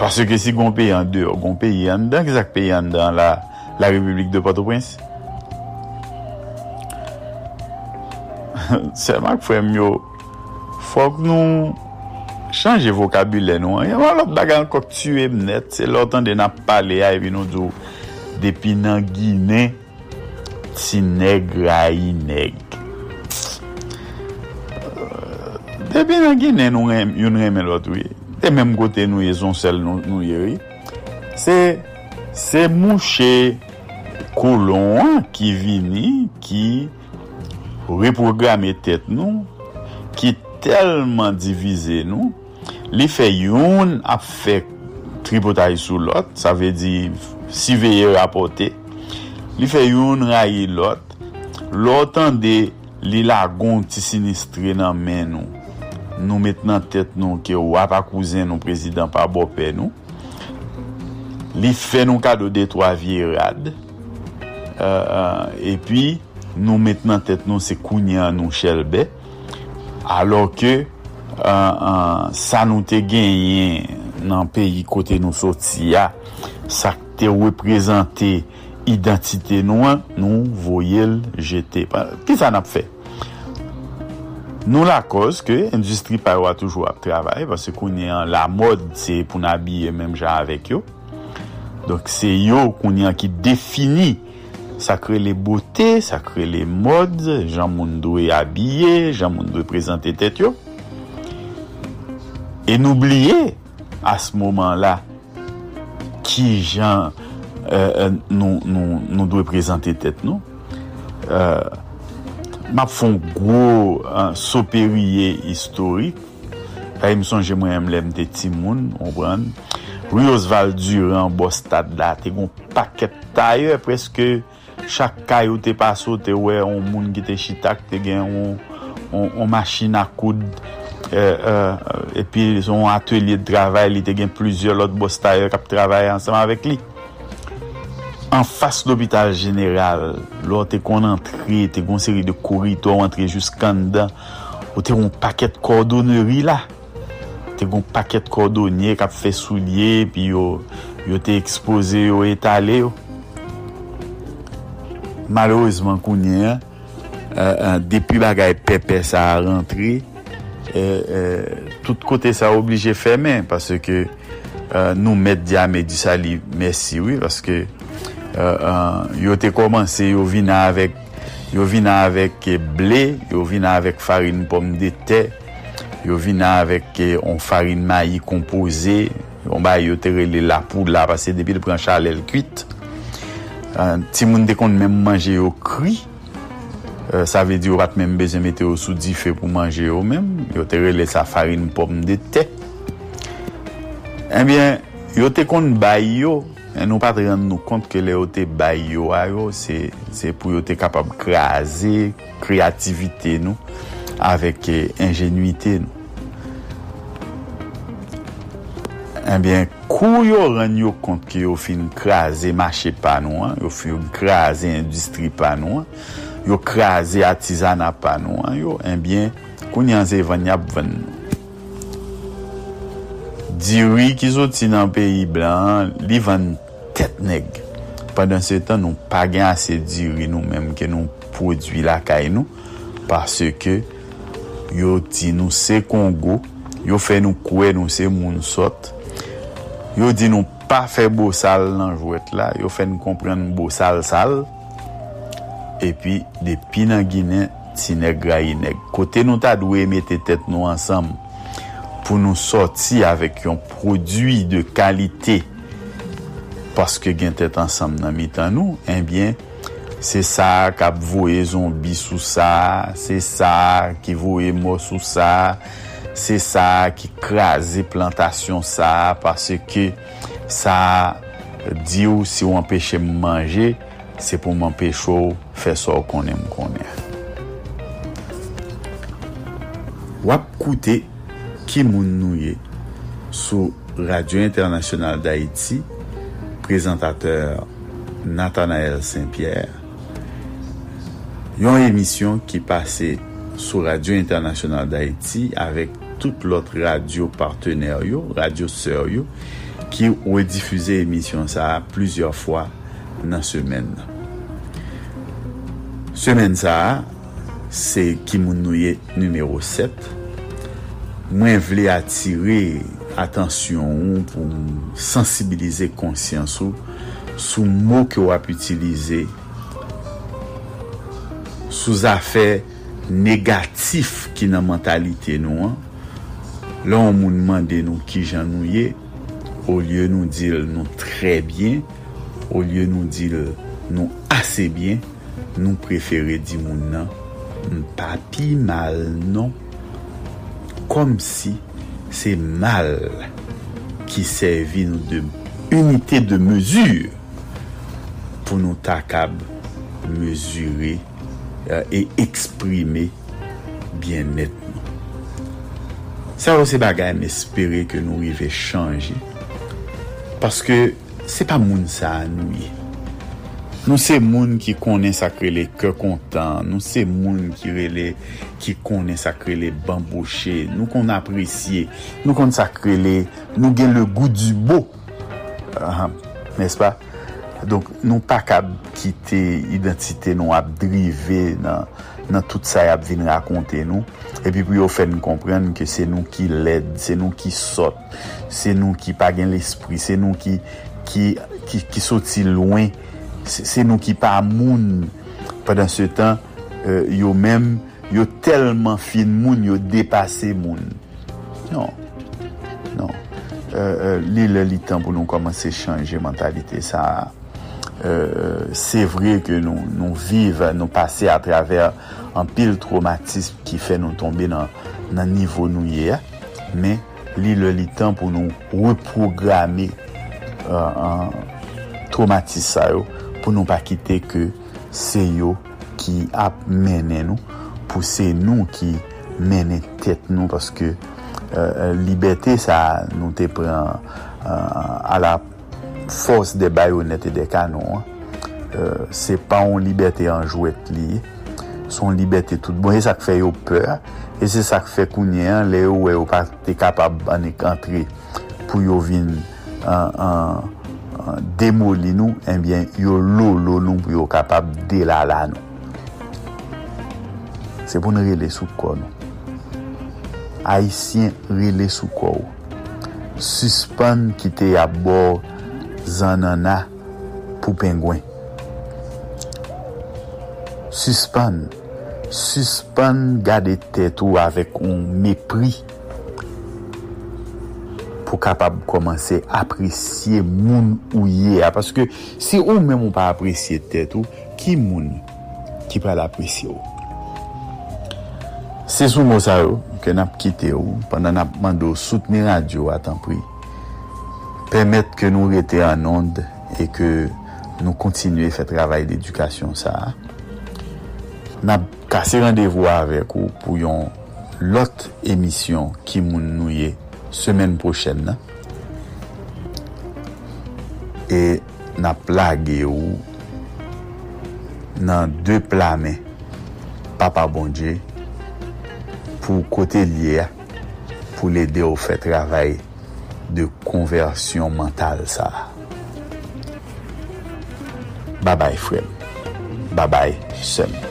Parce ke si goun peyi an deyor, goun peyi an dan, kizak peyi an dan la, la Republik de Port-au-Prince. Selman k fwem yo, fwok nou... chanje vokabule nou an. Yaman lop bagan kok tue mnet, se lotan de nap pale a evi nou djou. depi nan Gine ti neg rayi neg. Euh, depi nan genen nou rem, yon reme lot wye. Te menm kote nou ye zon sel nou, nou ye wè. Se, se mouche kolon ki vini, ki reprograme tet nou, ki telman divize nou, li fe yon ap fe tripotay sou lot, sa ve di si veye rapote, Li fe yon raye lot, lot an de li lagon ti sinistre nan men nou. Nou met nan tet nou ke wap akouzen nou prezident pa bopè nou. Li fe nou kado de 3 vie rad. Uh, uh, e pi nou met nan tet nou se kounyan nou chelbe. Alo ke uh, sa nou te genyen nan peyi kote nou soti ya. Sa te reprezentè identite nou an, nou voyel jete. Ki sa nap fe? Nou la koz ke industri parwa toujou ap travay, vase kounyen la mod se pou nabye menm jan avek yo. Donk se yo kounyen ki defini sa kre le bote, sa kre le mod, jan moun dwe abye, jan moun dwe prezante tet yo. E noubliye a se moman la ki jan Euh, euh, nou, nou, nou dwe prezante tet nou. Euh, map fon gwo euh, soperiye historik. Kaya mson jè mwen mlem te timoun, oubran. Louis Oswald Durand bo stad la, te kon paket taye, preske chak kay ou te paso, te we, on moun ki te chitak, te gen, on, on, on machina koud, e, e, epi son atelier de travay, li te gen plizye lot bo staye kap travay ansama vek li. an fas l'Hopital General, lò te kon antre, te kon seri de korito antre juskan dan, ou te kon paket kordoneri la. Te kon paket kordonye kap fe soulye, pi yo, yo te expose yo etale yo. Malouzman kounye, Uh, uh, depi bagay pepe sa a rentre, uh, euh, tout kote sa oblije femen pase ke euh, nou met diame di sali mersi wè oui, paske Euh, euh, yo te komanse yo vina avèk yo vina avèk ble, yo vina avèk farin pom de te, yo vina avèk eh, on farin mayi kompoze, yon ba yo te rele la poud la pase depi de pran chalel kuit. Uh, ti moun de kon mèm manje yo kri, uh, sa ve di yo pat mèm beze mette yo sou di fe pou manje yo mèm, yo te rele sa farin pom de te. Enbyen, eh yo te kon bay yo, nou pat ren nou kont ke le yo te bay yo a yo, se, se pou yo te kapab kreaze, kreativite nou, avek eh, ingenuite nou. Enbyen, eh kou yo ren yo kont ki yo fin kreaze mache pa nou an, yo fin kreaze industri pa nou an, yo kreaze atizana pa nou an, yo eh enbyen, kou nyanze ven yap ven nou. diri ki soti nan peyi blan, li van tet neg. Padan se tan nou pa gen ase diri nou menm ke nou prodwi la kay nou, parce ke yo di nou se Kongo, yo fe nou kwe nou se moun sot, yo di nou pa fe bo sal nan jwet la, yo fe nou kompren bo sal sal, epi depi nan Gine, ti neg rayi neg. Kote nou ta dwe mette tet nou ansam, pou nou soti avèk yon prodwi de kalite paske gen tèt ansam nan mitan nou, eh enbyen, se sa kap voe zombi sou sa, se sa ki voe mò sou sa, se sa ki krasi plantasyon sa, paske sa di ou si ou empèche m manje, se pou m empèche ou fè so konen m konen. Wap koute ki moun nouye sou Radio Internationale d'Haïti, prezentateur Nathanael Saint-Pierre, yon emisyon ki pase sou Radio Internationale d'Haïti avek tout lot radio partener yo, radio ser yo, ki ou e difuze emisyon sa plusieurs fwa nan semen. Semen sa a, se Kimounuye numero 7, Mwen vle atire atensyon ou pou sensibilize konsyans ou sou mou ke wap utilize sou zafè negatif ki nan mentalite nou an. La ou moun mande nou ki jan nou ye ou lye nou dil nou tre bien ou lye nou dil nou ase bien nou prefere di moun nan mpa pi mal non kom si se mal ki servi nou de unité de mesur pou nou takab mesure euh, e eksprime bien net nou. Sa ou se bagay m espere ke nou rive chanji paske se pa moun sa anouye. Nou se moun ki konen sakre le ke kontan, nou se moun ki, rele, ki konen sakrele bambouche, nou kon apresye, nou kon sakre le, nou gen le gout du bo. Uh, Nes pa? Donk nou pa kab kite identite nou ap drive nan, nan tout sa ap vin rakonte nou. Epi pou yo fè nou komprenn ke se nou ki led, se nou ki sot, se nou ki pa gen l'esprit, se nou ki, ki, ki, ki soti loin. se nou ki pa moun padan se tan euh, yo men yo telman fin moun yo depase moun. Non. Non. Euh, euh li le li tan pou nou komanse chanje mentalite sa Euh, se vre ke nou, nou vive, nou pase a traver an pil traumatisme ki fe nou tombe nan, nan nivou nou ye, men li le li tan pou nou reprograme euh, an traumatisme sa yo. pou nou pa kite ke se yo ki ap menen nou, pou se nou ki menen tet nou, paske euh, euh, liberté sa nou te pren euh, a la fos de bayonet e de kanon, euh, se pa ou liberté an jouet li, son liberté tout bon, e sa k fe yo peur, e se sa k fe kounyen, le yo we yo pa te kapab anek antre pou yo vin an an demoli nou, enbyen eh yo lolo nou pou yo kapab delala nou. Se pou nou rele sou kor nou. Haitien rele sou kor ou. Suspan ki te abor zanana pou pengwen. Suspan. Suspan gade tetou avek ou mepri. pou kapab komanse apresye moun ou ye a. Paske si ou men moun pa apresye tet ou, ki moun ki pa l'apresye ou. Se sou moun sa yo, ke nap kite ou, pandan nap mando souteni radyo atan pri, pemet ke nou rete an onde e ke nou kontinue fe travay d'edukasyon sa. Nap kase randevou avek ou pou yon lot emisyon ki moun nou ye semen pochen nan. E na plage ou nan de plame papa bonje pou kote liye pou lede ou fe travay de konversyon mental sa. Babay frem. Babay sem.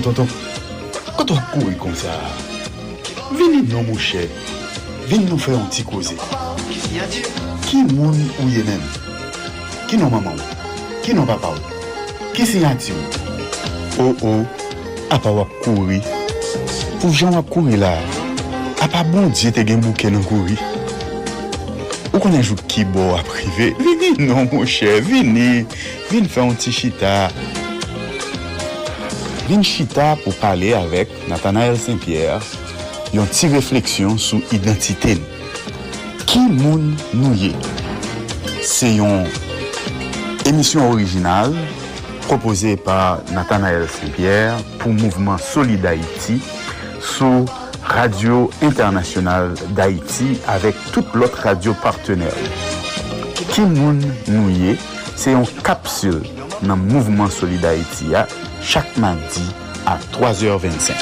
Tonton, tonton, kato kouri kon sa, vini nou mouche, vini nou fè an ti koze. Ki moun ou ye men? Ki nou maman ou? Ki nou papa ou? Ki si yati ou? Ou ou, apa wap kouri. Pou jan wap kouri la, apa bon diye te gen bouke nan kouri. Ou konen jou ki bo aprive, vini nou mouche, vini, vini fè an ti chita. vin chita pou pale avek Nathanael Saint-Pierre yon ti refleksyon sou identite. Ki moun nou ye? Se yon emisyon orijinal propose pa Nathanael Saint-Pierre pou mouvment Solid Haïti sou Radio Internasyonal d'Haïti avek tout lot radio partenèl. Ki moun nou ye? Se yon kapsul nan mouvment Solid Haïti ya chaque mardi à 3h25.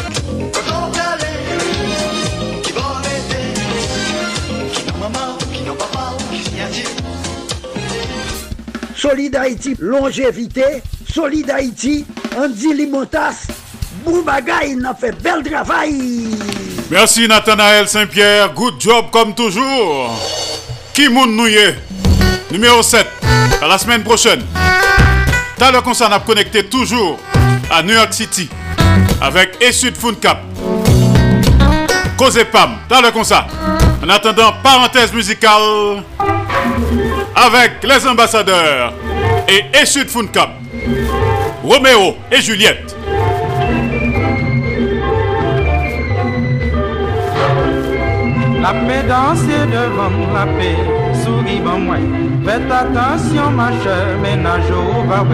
Solid Haïti, longévité. Solid Haïti, Andy Limotas. Boubagaï, il a fait bel travail. Merci Nathanaël Saint-Pierre. Good job comme toujours. Qui moun nouye? Numéro 7. À la semaine prochaine. T'as le concert à connecter toujours à New York City avec Essud Cap. Cause Pam, dans le concert. En attendant, parenthèse musicale avec les ambassadeurs et Essud Cap. Roméo et Juliette. La paix danser devant la paix, souris bon moi. Faites attention ma chère, ménage au va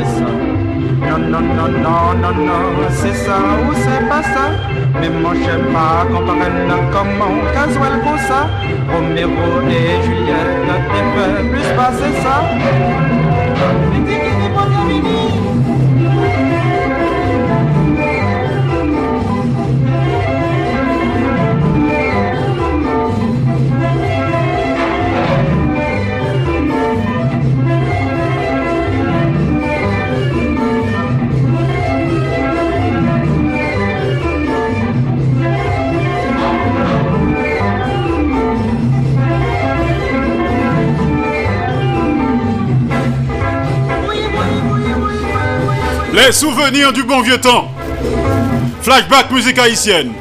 non, non, non, non, non, non, c'est ça ou c'est pas ça? Mais moi j'aime pas comparer comment casual pour ça. Roméro et Juliette, t'es plus passer ça. Les souvenirs du bon vieux temps. Flashback musique haïtienne.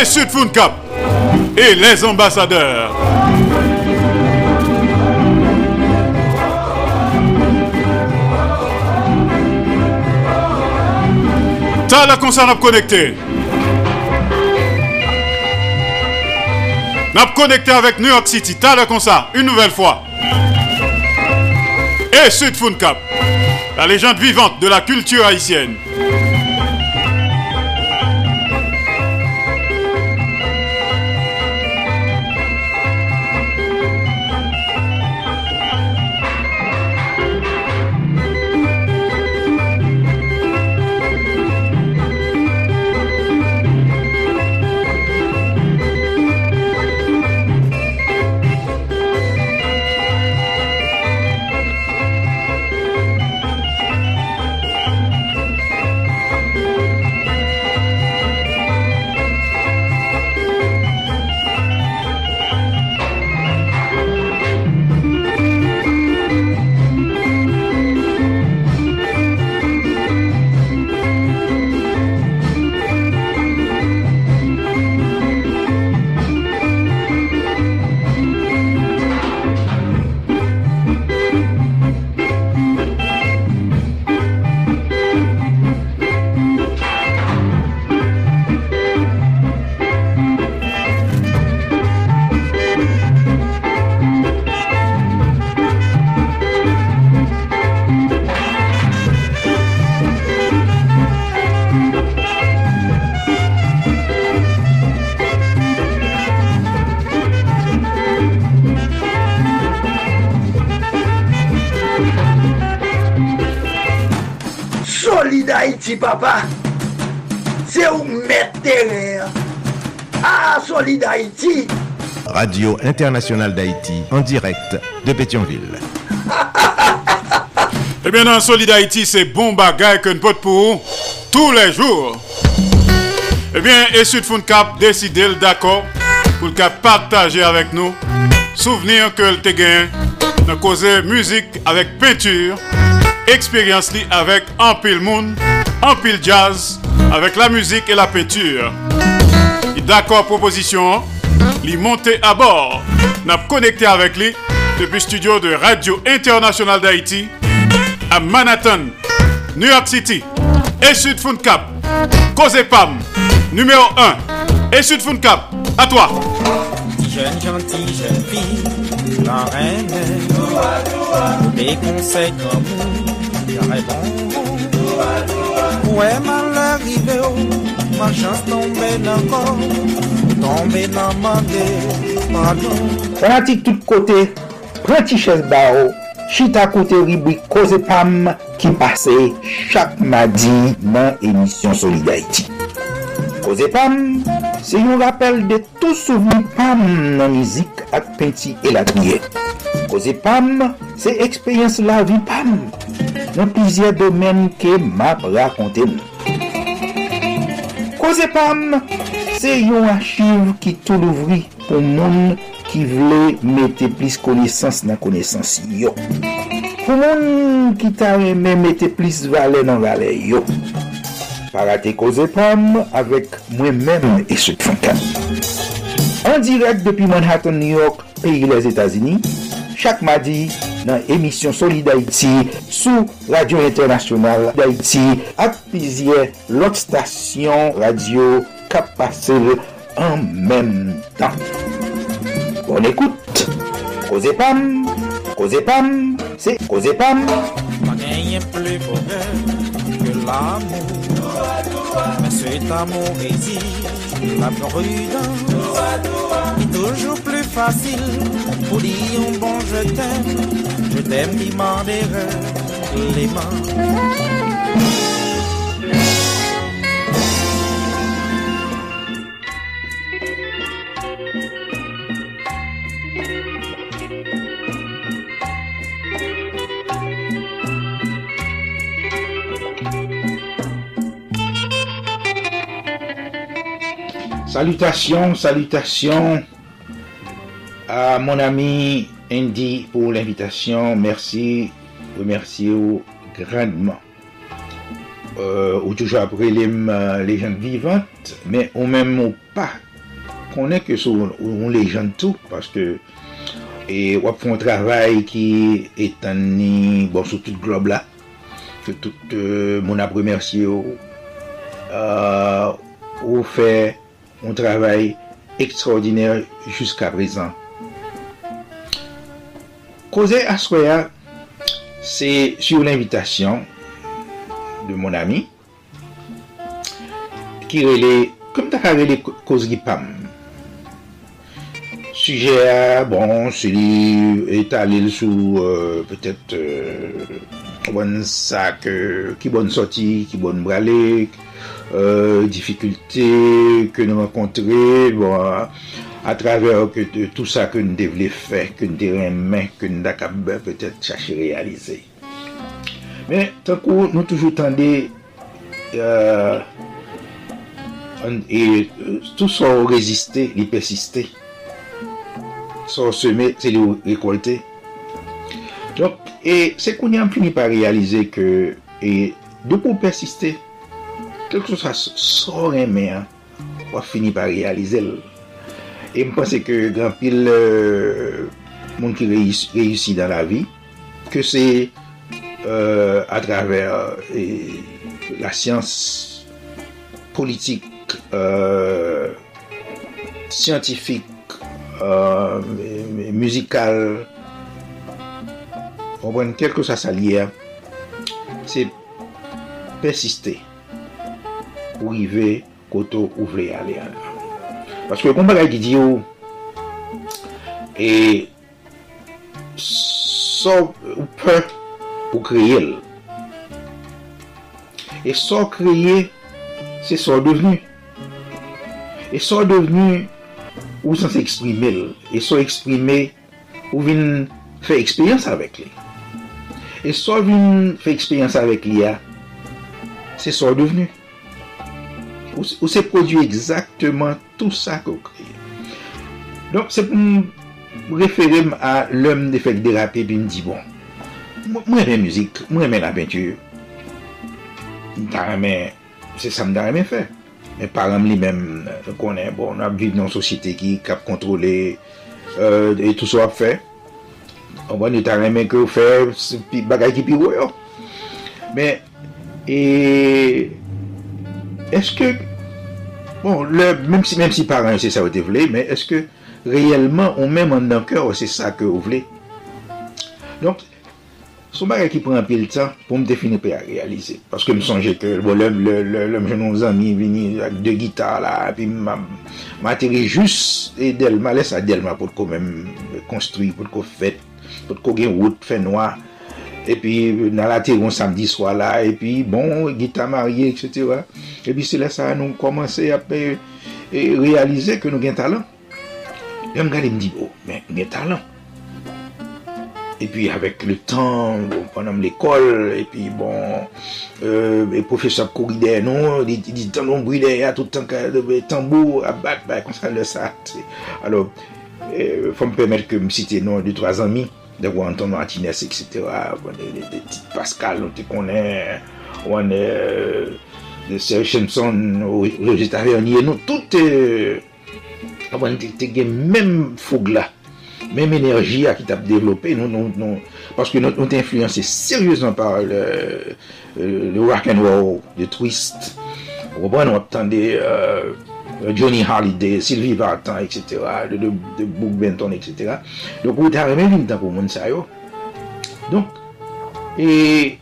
Et Sud Cap. Et les ambassadeurs. T'as la concert à connecté. N'a connecté avec New York City. T'as le concert une nouvelle fois et Sud la légende vivante de la culture haïtienne. Radio Internationale d'Haïti, en direct de Pétionville. Eh bien, dans Solid Haïti, c'est bon bagay que pote pour tous les jours. Eh bien, et Sud Cap décidé d'accord pour le partager avec nous. Souvenir que le gagné dans causer musique avec peinture, expérience avec un pile monde, un pile jazz, avec la musique et la peinture. D'accord proposition, li monter à bord. N'a connecté avec lui depuis studio de Radio Internationale d'Haïti à Manhattan, New York City et Sud Cap. Pam, numéro 1 et Sud Cap. À toi. Jeune gentille, jeune fille, la reine, des conseils comme vous. Ouais, mal arrivé, ma chance tombée encore, Tombe nan mande, pardon Sanati tout kote, preti ches ba ou. Chita kote ribwi koze pam Ki pase chak madi nan emisyon Solidarity Koze pam, se yon rappel de tout souvi pam nan mizik ak penti e la triye Koze pam, se ekspeyens la vi pam Nan pizye domen ke map rakonte nou. Koze pam, se Se yon achiv ki tou louvri pou moun ki vle mette plis konesans nan konesans yo. Pou moun ki ta reme mette plis vale nan vale yo. Parate koze pam avek mwen men eswek fankan. An direk depi Manhattan, New York, peyi les Etasini, Chak madi nan emisyon Soli d'Haïti sou Radio Internasyonal d'Haïti ak pizye lot stasyon radio kap pase en menm tan. On écoute. Causez Pam, Causez Pam, c'est Causez Pam. Gagné plus bonheur que l'amour. Mais cet amour exige la prudence. toujours plus facile pour dire un bon je t'aime. Je t'aime, demanderai les mains. Salutations, salutations à mon ami Andy pour l'invitation. Merci, remercie-vous grandement. Euh, ou toujours après les euh, légendes vivantes, mais au même mot pas. Est que sont on légende tout, parce que et on fait un travail qui est en bon sur tout le globe là que tout euh, mon après remercié euh, fait un travail extraordinaire jusqu'à présent. Causer à c'est sur l'invitation de mon ami qui relève, comme tu as relé causerie PAM. Sujet, bon, c'est étalé sous euh, peut-être euh, bonne sac, euh, qui bonne sortie, qui bonne bralée, euh, difficultés que nous rencontrons, bon, à travers tout ça que nous devons faire, que nous devons que nous devons peut-être chercher à réaliser. Mais tant que nous toujours tendez euh, et euh, tout ça résister, il persister. Ça semer, c'est le récolter. Donc, et c'est qu'on a fini par réaliser que, et de pour persister, quelque chose ça sort mais hein, on va finir par réaliser. Et je pense que grand pile euh, monde qui réussit, dans la vie, que c'est euh, à travers la science politique, euh, scientifique, euh, musicale, comprenez, quel que soit sa lière, c'est persister ou rive koto ou vle ale ala. Paske kon bagay ki di yo, e, so ou pe pou kreye l. E so kreye, se so devenu. E so devenu, ou san se eksprime l. E so eksprime, ou vin fè eksperyans avèk li. E so vin fè eksperyans avèk li ya, se so devenu. ou, ou se produ exactement tout sa ko kreye. Donk se pou m referem a lèm de fèk derape, pi m di bon, mwen remè müzik, mwen remè la peintur, ta remè, se sa m da remè fè. Mè param li mèm, konè, bon, ap viv nan sosyete ki kap kontrole, euh, et tout so ap fè. An bon, ni ta remè kè ou fè, bagay ki pi wè yo. Mè, e... eske, bon, le, menm si, si paran se sa ou te vle, men eske reyelman ou mèm an nan kèr ou se sa ke ou vle. Donk, sou bagay ki pran pil tan pou m defini pe a realize. Paske m sonje ke bon, lèm jenon zami vini ak de gita la, pi m ateri jous e delma, lè sa delma pou tko mèm konstruy, pou tko fèt, pou tko gen wout fè noa, E pi nan la te yon samdi swa la, e pi bon, gita marye, etc. E pi se lè sa nou komanse apè realize ke nou gen talan. E m gade m di, oh, men, gen talan. E pi avèk le tan, bon, panam l'ekol, e pi bon, euh, e profesor koride, non, di, di tan don bride, a tout tan ka, tambou, a bat, ba, konsan lè sa. Alors, fòm pèmèl ke m site, non, 2-3 an mi, Dek wè Anton Martinez, etc. Wè bon, de Tite Pascal, wè te konè, wè bon, de Serge Simpson, Roger Tavernier, nou tout euh, bon, wè te gen mèm foug la, mèm enerji a ki tap devlopè, nou nou nou, paske nou te influensè seryousan par euh, le rock and roll, le twist, wè wè nou ap tande... Johnny Hallyday, Sylvie Vartan, etc. De, de, de Book Benton, etc. Donk ou ta remen vin tan pou moun sa yo. Donk, e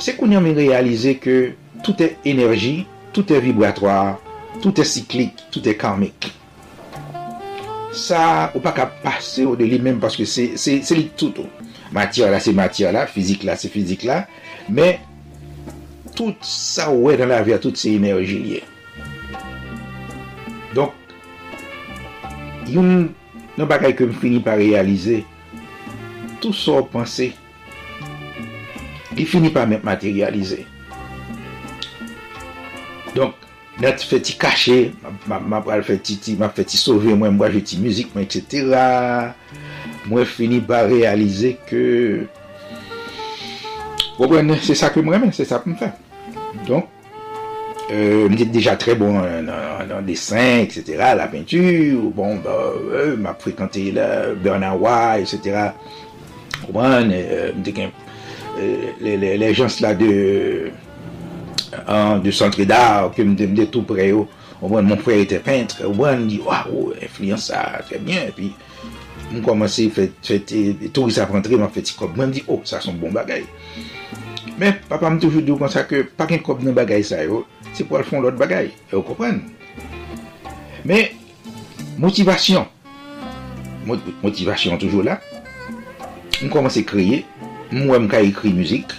se kon yon men realize ke tout e enerji, tout e vibratoir, tout e siklik, tout e karmik. Sa ou pa ka pase ou de li men paske se, se, se li tout ou. Matyar la se matyar la, fizik la se fizik la, men tout sa ou e dan la via tout se enerji liye. Yon nan bagay ke m fini pa realize, tout sa ou panse, li fini pa met materialize. Donk, Net fè ti kache, ma pral fè ti ti, ma fè ti sove, mwen mwa jè ti müzik, mwen etc. Mwen fini ba realize ke... wè, se sa ke mwen mwen, se sa pou mwen fè. Donk, Euh, mwen te deja tre bon nan desen, etc. La peintur, bon, ba, euh, mwen ap frekante Bernard Roy, etc. Mwen te gen le jans la de an, de centre d'art, ke mwen te tout pre yo. Mwen mwen pre ete peintre, mwen di, waw, influence sa, tre bien. Puis, mwen komanse fete, tou sa prentre, mwen fete kob. Mwen di, oh, sa son bon bagay. Men, papa m toujou dou kon sa ke, pa gen kob nan bagay sa yo, se pou al fon lot bagay, yo kopren men motivasyon motivasyon toujou la m komanse kriye moun m ka ekri muzik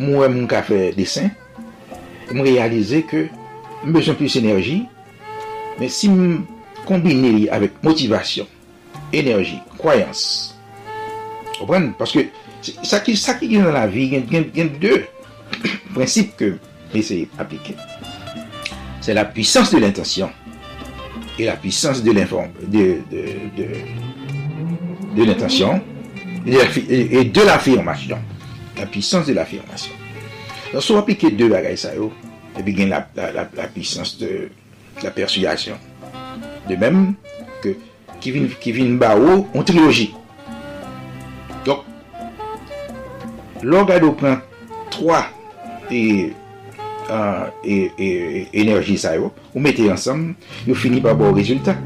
moun m ka fe desen m realize ke m bejan plus enerji, men si m kombine li avek motivasyon, enerji, kwayans, opren, paske sa ki gen nan la vi, gen de prinsip ke m ese aplike. Se la pwisans de l'intensyon, e la pwisans de l'intensyon, e de l'affirmasyon. La pwisans de l'affirmasyon. Dans sou aplike de bagay sa yo, epi gen la pwisans de la persuyasyon. De menm, ki vin ba ou, on trilogi. Donk, lor gado pran 3 e enerji sa yo, ou mette ansam, yo fini pa bo rezultat.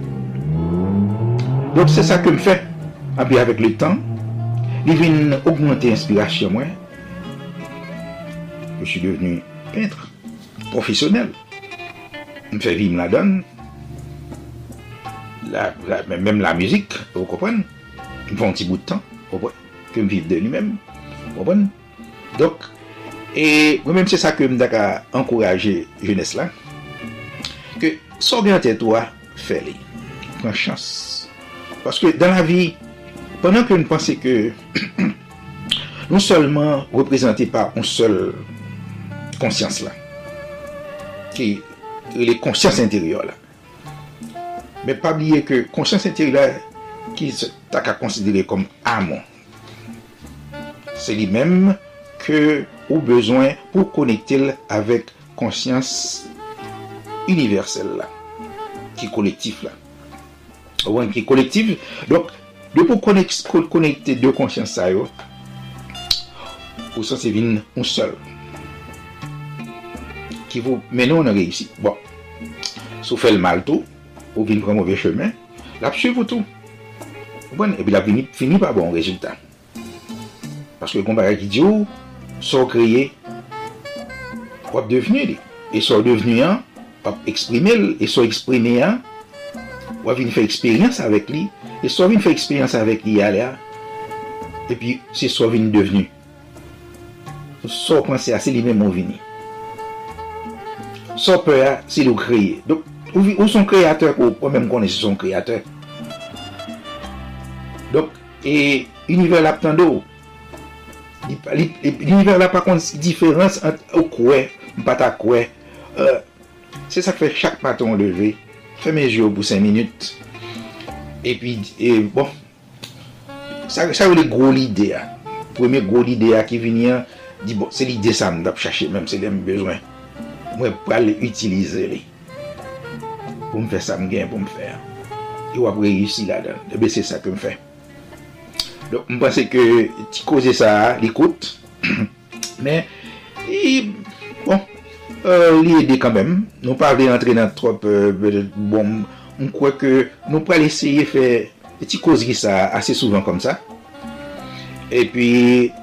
Donk, se sa ke m fe, api avek le tan, li vin augmente inspirasyon mwen, je suis devenu peintre professionnel. Je me fais vivre la donne, même la musique, vous comprenez? Il me fait un petit bout de temps, que me vivre de lui-même, vous comprenez? Donc, E mwen mèm se sa ke mdak a ankoraje jounes la, ke so gen te a fè li. Pren chans. Paske dan la vi, penan ke nou pense ke nou solman reprezenti pa un sol konsyans la, ki le konsyans interior la. Men pa bliye ke konsyans interior la ki tak a konsidere kom amon. Se li menm ke ou bezwen pou konektel avèk konsyans universel la, ki kolektif la. Ou an ki kolektif, donk, de pou konekte de konsyans sa yo, ou san se vin un sol. Ki vou menon an reysi. Bon, sou fel mal tou, ou vin pran mouve chemen, la pche Bon, e bi la fini pa bon rezultat. Paske kon bagay ki di ou, so kreye, wap devenu li. E so devenu an, wap eksprime li. E so eksprime an, wap vin fè eksperyans avèk li. E so vin fè eksperyans avèk li alè a. E pi, se so vin devenu. So panse a, se li mè mò vini. So pè a, se li ou kreye. Dok, ou son kreator ou pou mèm konè se son kreator. Dok, e univer lap tando ou. L'univers la pa kont diferans ou kwe, mpata kwe. Euh, se sa kwe chak paton leve, fe feme jyo pou 5 minute. E pi, e, bon, sa ou le gro l'ide a. Premye gro l'ide a ki vini an, di bon, se l'ide sa mdap chache menm se dem bezwen. Mwen pral utilize li. Pou mfe sa mgen pou mfe. E wap reyusi la dan. Ebe se sa ke mfe. Mpase ke ti koze sa li koute. Men, bon, euh, li ede kanmem. Nou pa vle entre nan trop, euh, bon, mkwa ke nou pa leseye fe ti koze sa ase souvan kom sa. E pi,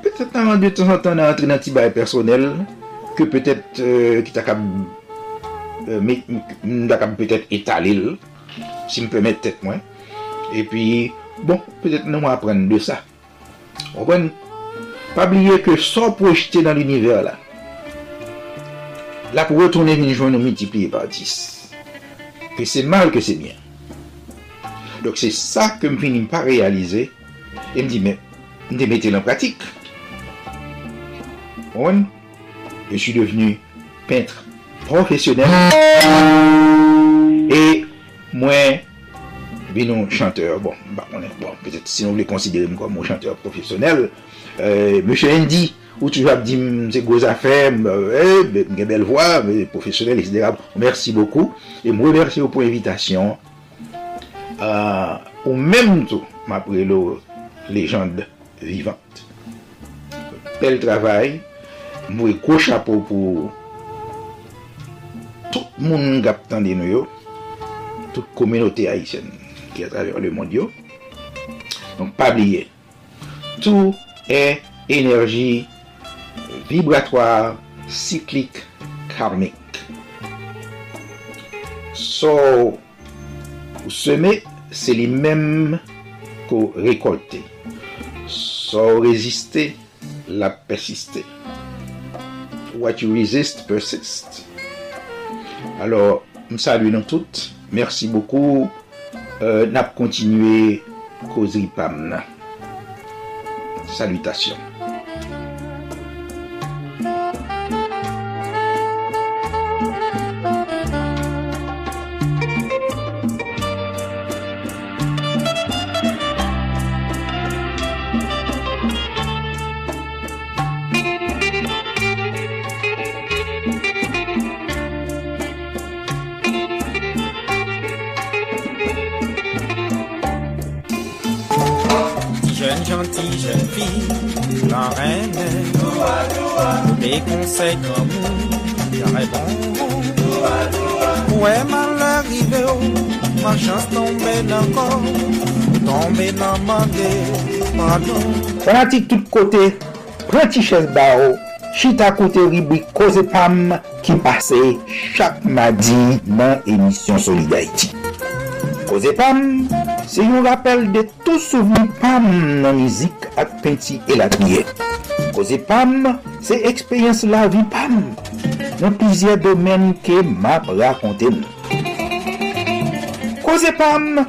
petet nan de ton an ton nan entre nan ti baye personel, ke petet euh, ki takab, euh, mdakab petet etalil, si mpemet tet mwen. E pi, Bon, peut-être nou apren de sa. On pren, pa bliye ke so projete nan l'univers la. La pou retourne vini joun nou multipliye par 10. Ke se mal ke se bien. Dok se sa ke m finim pa realize, e m di, m de mette l'en pratik. On, je suis devenu peintre professionnel, e mwen binon chanteur, bon, bon, bon peut-être si nou vle konsidere m kon moun chanteur profesyonel, euh, Mèche Andy, ou toujwa di m se goz afè, m gen bel vwa, profesyonel, etc. Mersi bokou, e m remersi ou pou evitasyon, euh, ou mèm tou, m apre lo lejande vivante. Bel travay, m wè kou chapo pou tout moun gap tan tande nou yo, tout kominote Haitienne. Ki a traver le mondyo. Donc, pa bliye. Tout est énergie vibratoire, cyclique, karmique. So, ou seme, c'est les mêmes qu'au récolté. So, résister, la persister. What you resist, persist. Alors, saluons toutes. Merci beaucoup. Euh, nap kontinue kozri pam nan. Salutasyon. fèk amou Yare bon Ouè man l'arive ou Ma chans tombe nan kon Tombe nan mande Pardon. Prati tout kote Prati ches ba ou Chita kote ribwi koze pam Ki pase chak madi Nan emisyon Solidarity Koze pam Se yon rappel de tout souveni pam Nan mizik ak penti elatniye Koze pam Se ekspeyans la vi pam nan plizye domen ke map rakonte nou. Koze pam,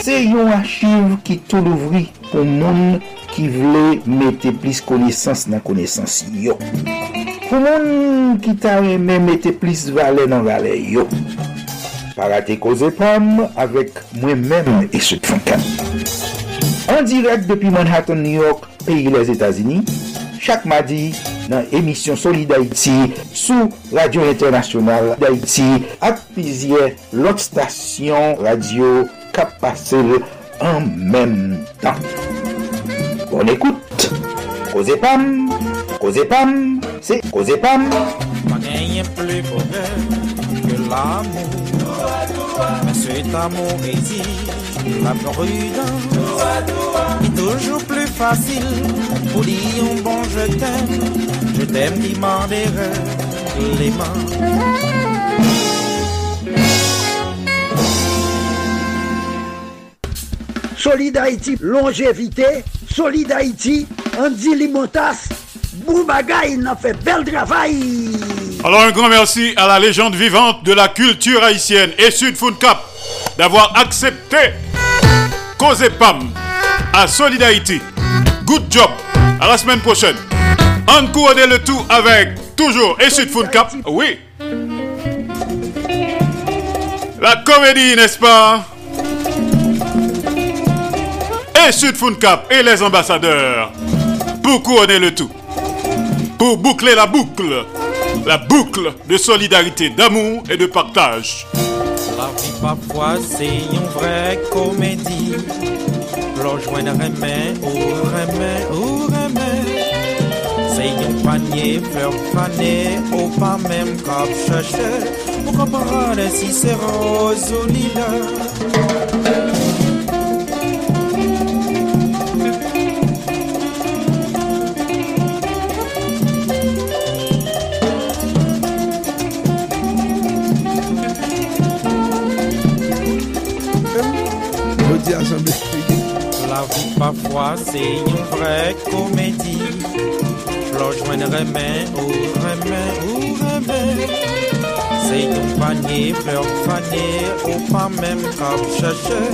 se yon achiv ki tou louvri pou moun ki vle mette plis konesans nan konesans yo. Pou moun ki ta reme mette plis vale nan vale yo. Parate koze pam avek mwen men e se pfankan. An direk depi Manhattan, New York, peyi les Etats-Unis, chak madi, nan emisyon Solid Haiti sou Radio Internasyonal d'Haïti ak pizye lot stasyon radio kap pase an menm tan. Bon ekoute, koze pam, koze pam, se koze pam. Pa genyen ple bonè ke l'amou, men se t'amou rezi, la plorudan, toujours plus facile pour dire un bon je t'aime. Je t'aime m'en les mains. Solid Haïti, longévité. Solid Haïti, Andy Limotas. Boubagaï, il a fait bel travail. Alors un grand merci à la légende vivante de la culture haïtienne et Sud Cap d'avoir accepté Cause Pam à Solid Haïti. Good job. À la semaine prochaine. On le tout avec toujours et Sud Cap. Oui. La comédie, n'est-ce pas? Et Sud Cap et les ambassadeurs pour couronner le tout. Pour boucler la boucle. La boucle de solidarité, d'amour et de partage. La vie parfois c'est une vraie comédie. Rejoindre remè ou remè ou remè. C'est un panier fleur fané ou pas même cap chercher. Ou comparer si c'est rose ou lilas. La parfois c'est une vraie comédie. Je rejoindrai main ou remè ou remè. C'est un panier fleur fané ou pas même cap chercher.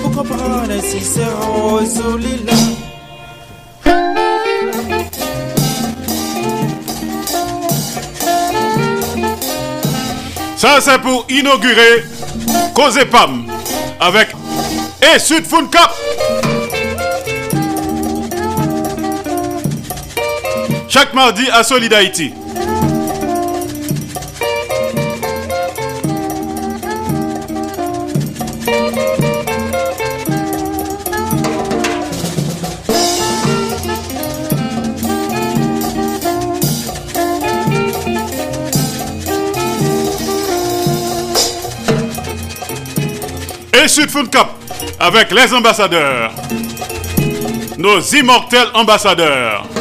Pour comprendre si c'est rose ou lilas. Ça c'est pour inaugurer Cause Pam avec et Sud Cap. Chaque mardi à Solid. Et Sud Fun Cap avec les ambassadeurs. Nos immortels ambassadeurs.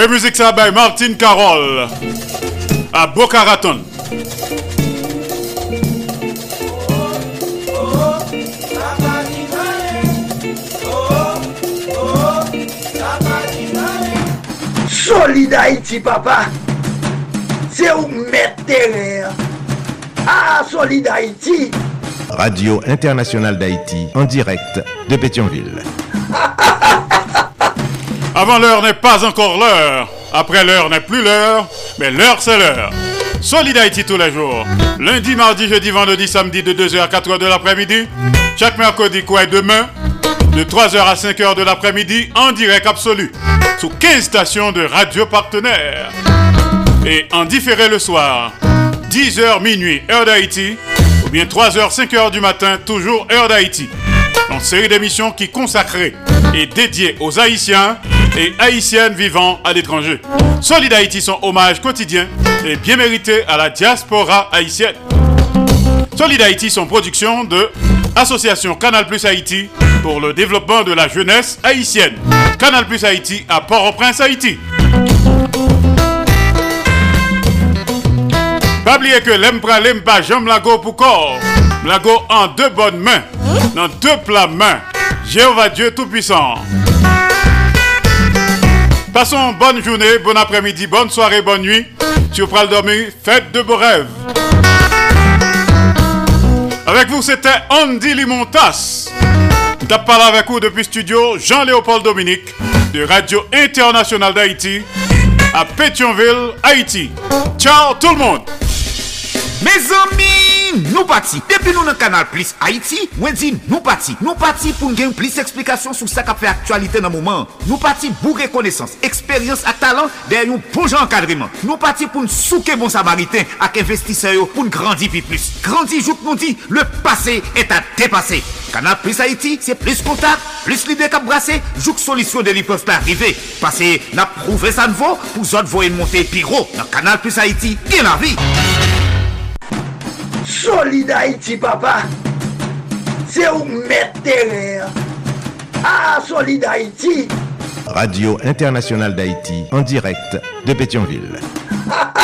Oui, musique ça by Martin Carole à Boca Raton. Solid Haïti, papa. C'est où mettre terrain. Ah, Solid Haïti. Radio Internationale d'Haïti, en direct de Pétionville. Avant l'heure n'est pas encore l'heure. Après l'heure n'est plus l'heure. Mais l'heure, c'est l'heure. Solid Haïti tous les jours. Lundi, mardi, jeudi, vendredi, samedi de 2h à 4h de l'après-midi. Chaque mercredi, quoi, et demain, de 3h à 5h de l'après-midi, en direct absolu. Sous 15 stations de radio partenaires. Et en différé le soir, 10h minuit, heure d'Haïti. Ou bien 3h, 5h du matin, toujours heure d'Haïti. Une série d'émissions qui consacrée et dédiée aux Haïtiens et Haïtiennes vivant à l'étranger. Solid Haïti, son hommage quotidien et bien mérité à la diaspora haïtienne. Solid Haïti, son production de Association Canal Plus Haïti pour le développement de la jeunesse haïtienne. Canal Plus Haïti à Port-au-Prince, Haïti. Pas oublier que l'aime pas j'aime lago pour corps. Lago en deux bonnes mains, dans deux plats mains. Jéhovah Dieu Tout-Puissant. Passons bonne journée, bon après-midi, bonne soirée, bonne nuit. Si vous prenez dormir, faites de beaux rêves. Avec vous, c'était Andy Limontas. Je parlé avec vous depuis studio Jean-Léopold Dominique de Radio Internationale d'Haïti à Pétionville, Haïti. Ciao tout le monde! Mes amis, nou pati. Depi nou nan kanal plis Haiti, mwen di nou pati. Nou pati pou n gen plis eksplikasyon sou sa ka fe aktualite nan mouman. Nou pati bou rekonesans, eksperyans ak talan der yon poujan enkadriman. Nou pati pou n souke bon samariten ak investiseyo pou n grandi pi plus. Grandi jouk nou di, le pase et a depase. Kanal plis Haiti, se plis kontak, plis lide kap brase, jouk solisyon de li peuf pa rive. Pase na prouve sa nvo pou zot voyen monte pi ro. Nan kanal plis Haiti, gen la vi. Solid Haïti, papa. C'est où mettre Ah, Solid Haïti. Radio Internationale d'Haïti, en direct de Pétionville.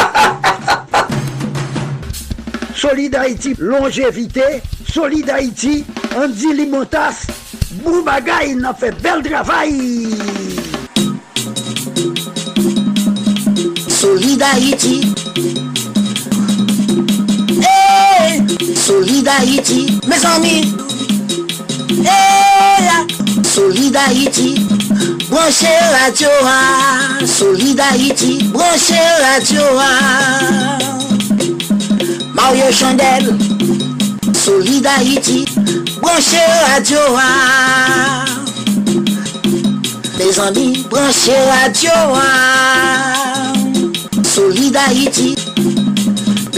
Solid Haïti, longévité. Solid Haïti, Andy Limotas. Boubagaï, il a fait bel travail. Solid Haïti. Solid Haïti, mes amis. Hey, Solid Haïti, branchez radio. Solid Haïti, branchez radio. Mario Chandel, Solid Haïti, branchez radio. Les amis, branchez radio. Solid Haïti.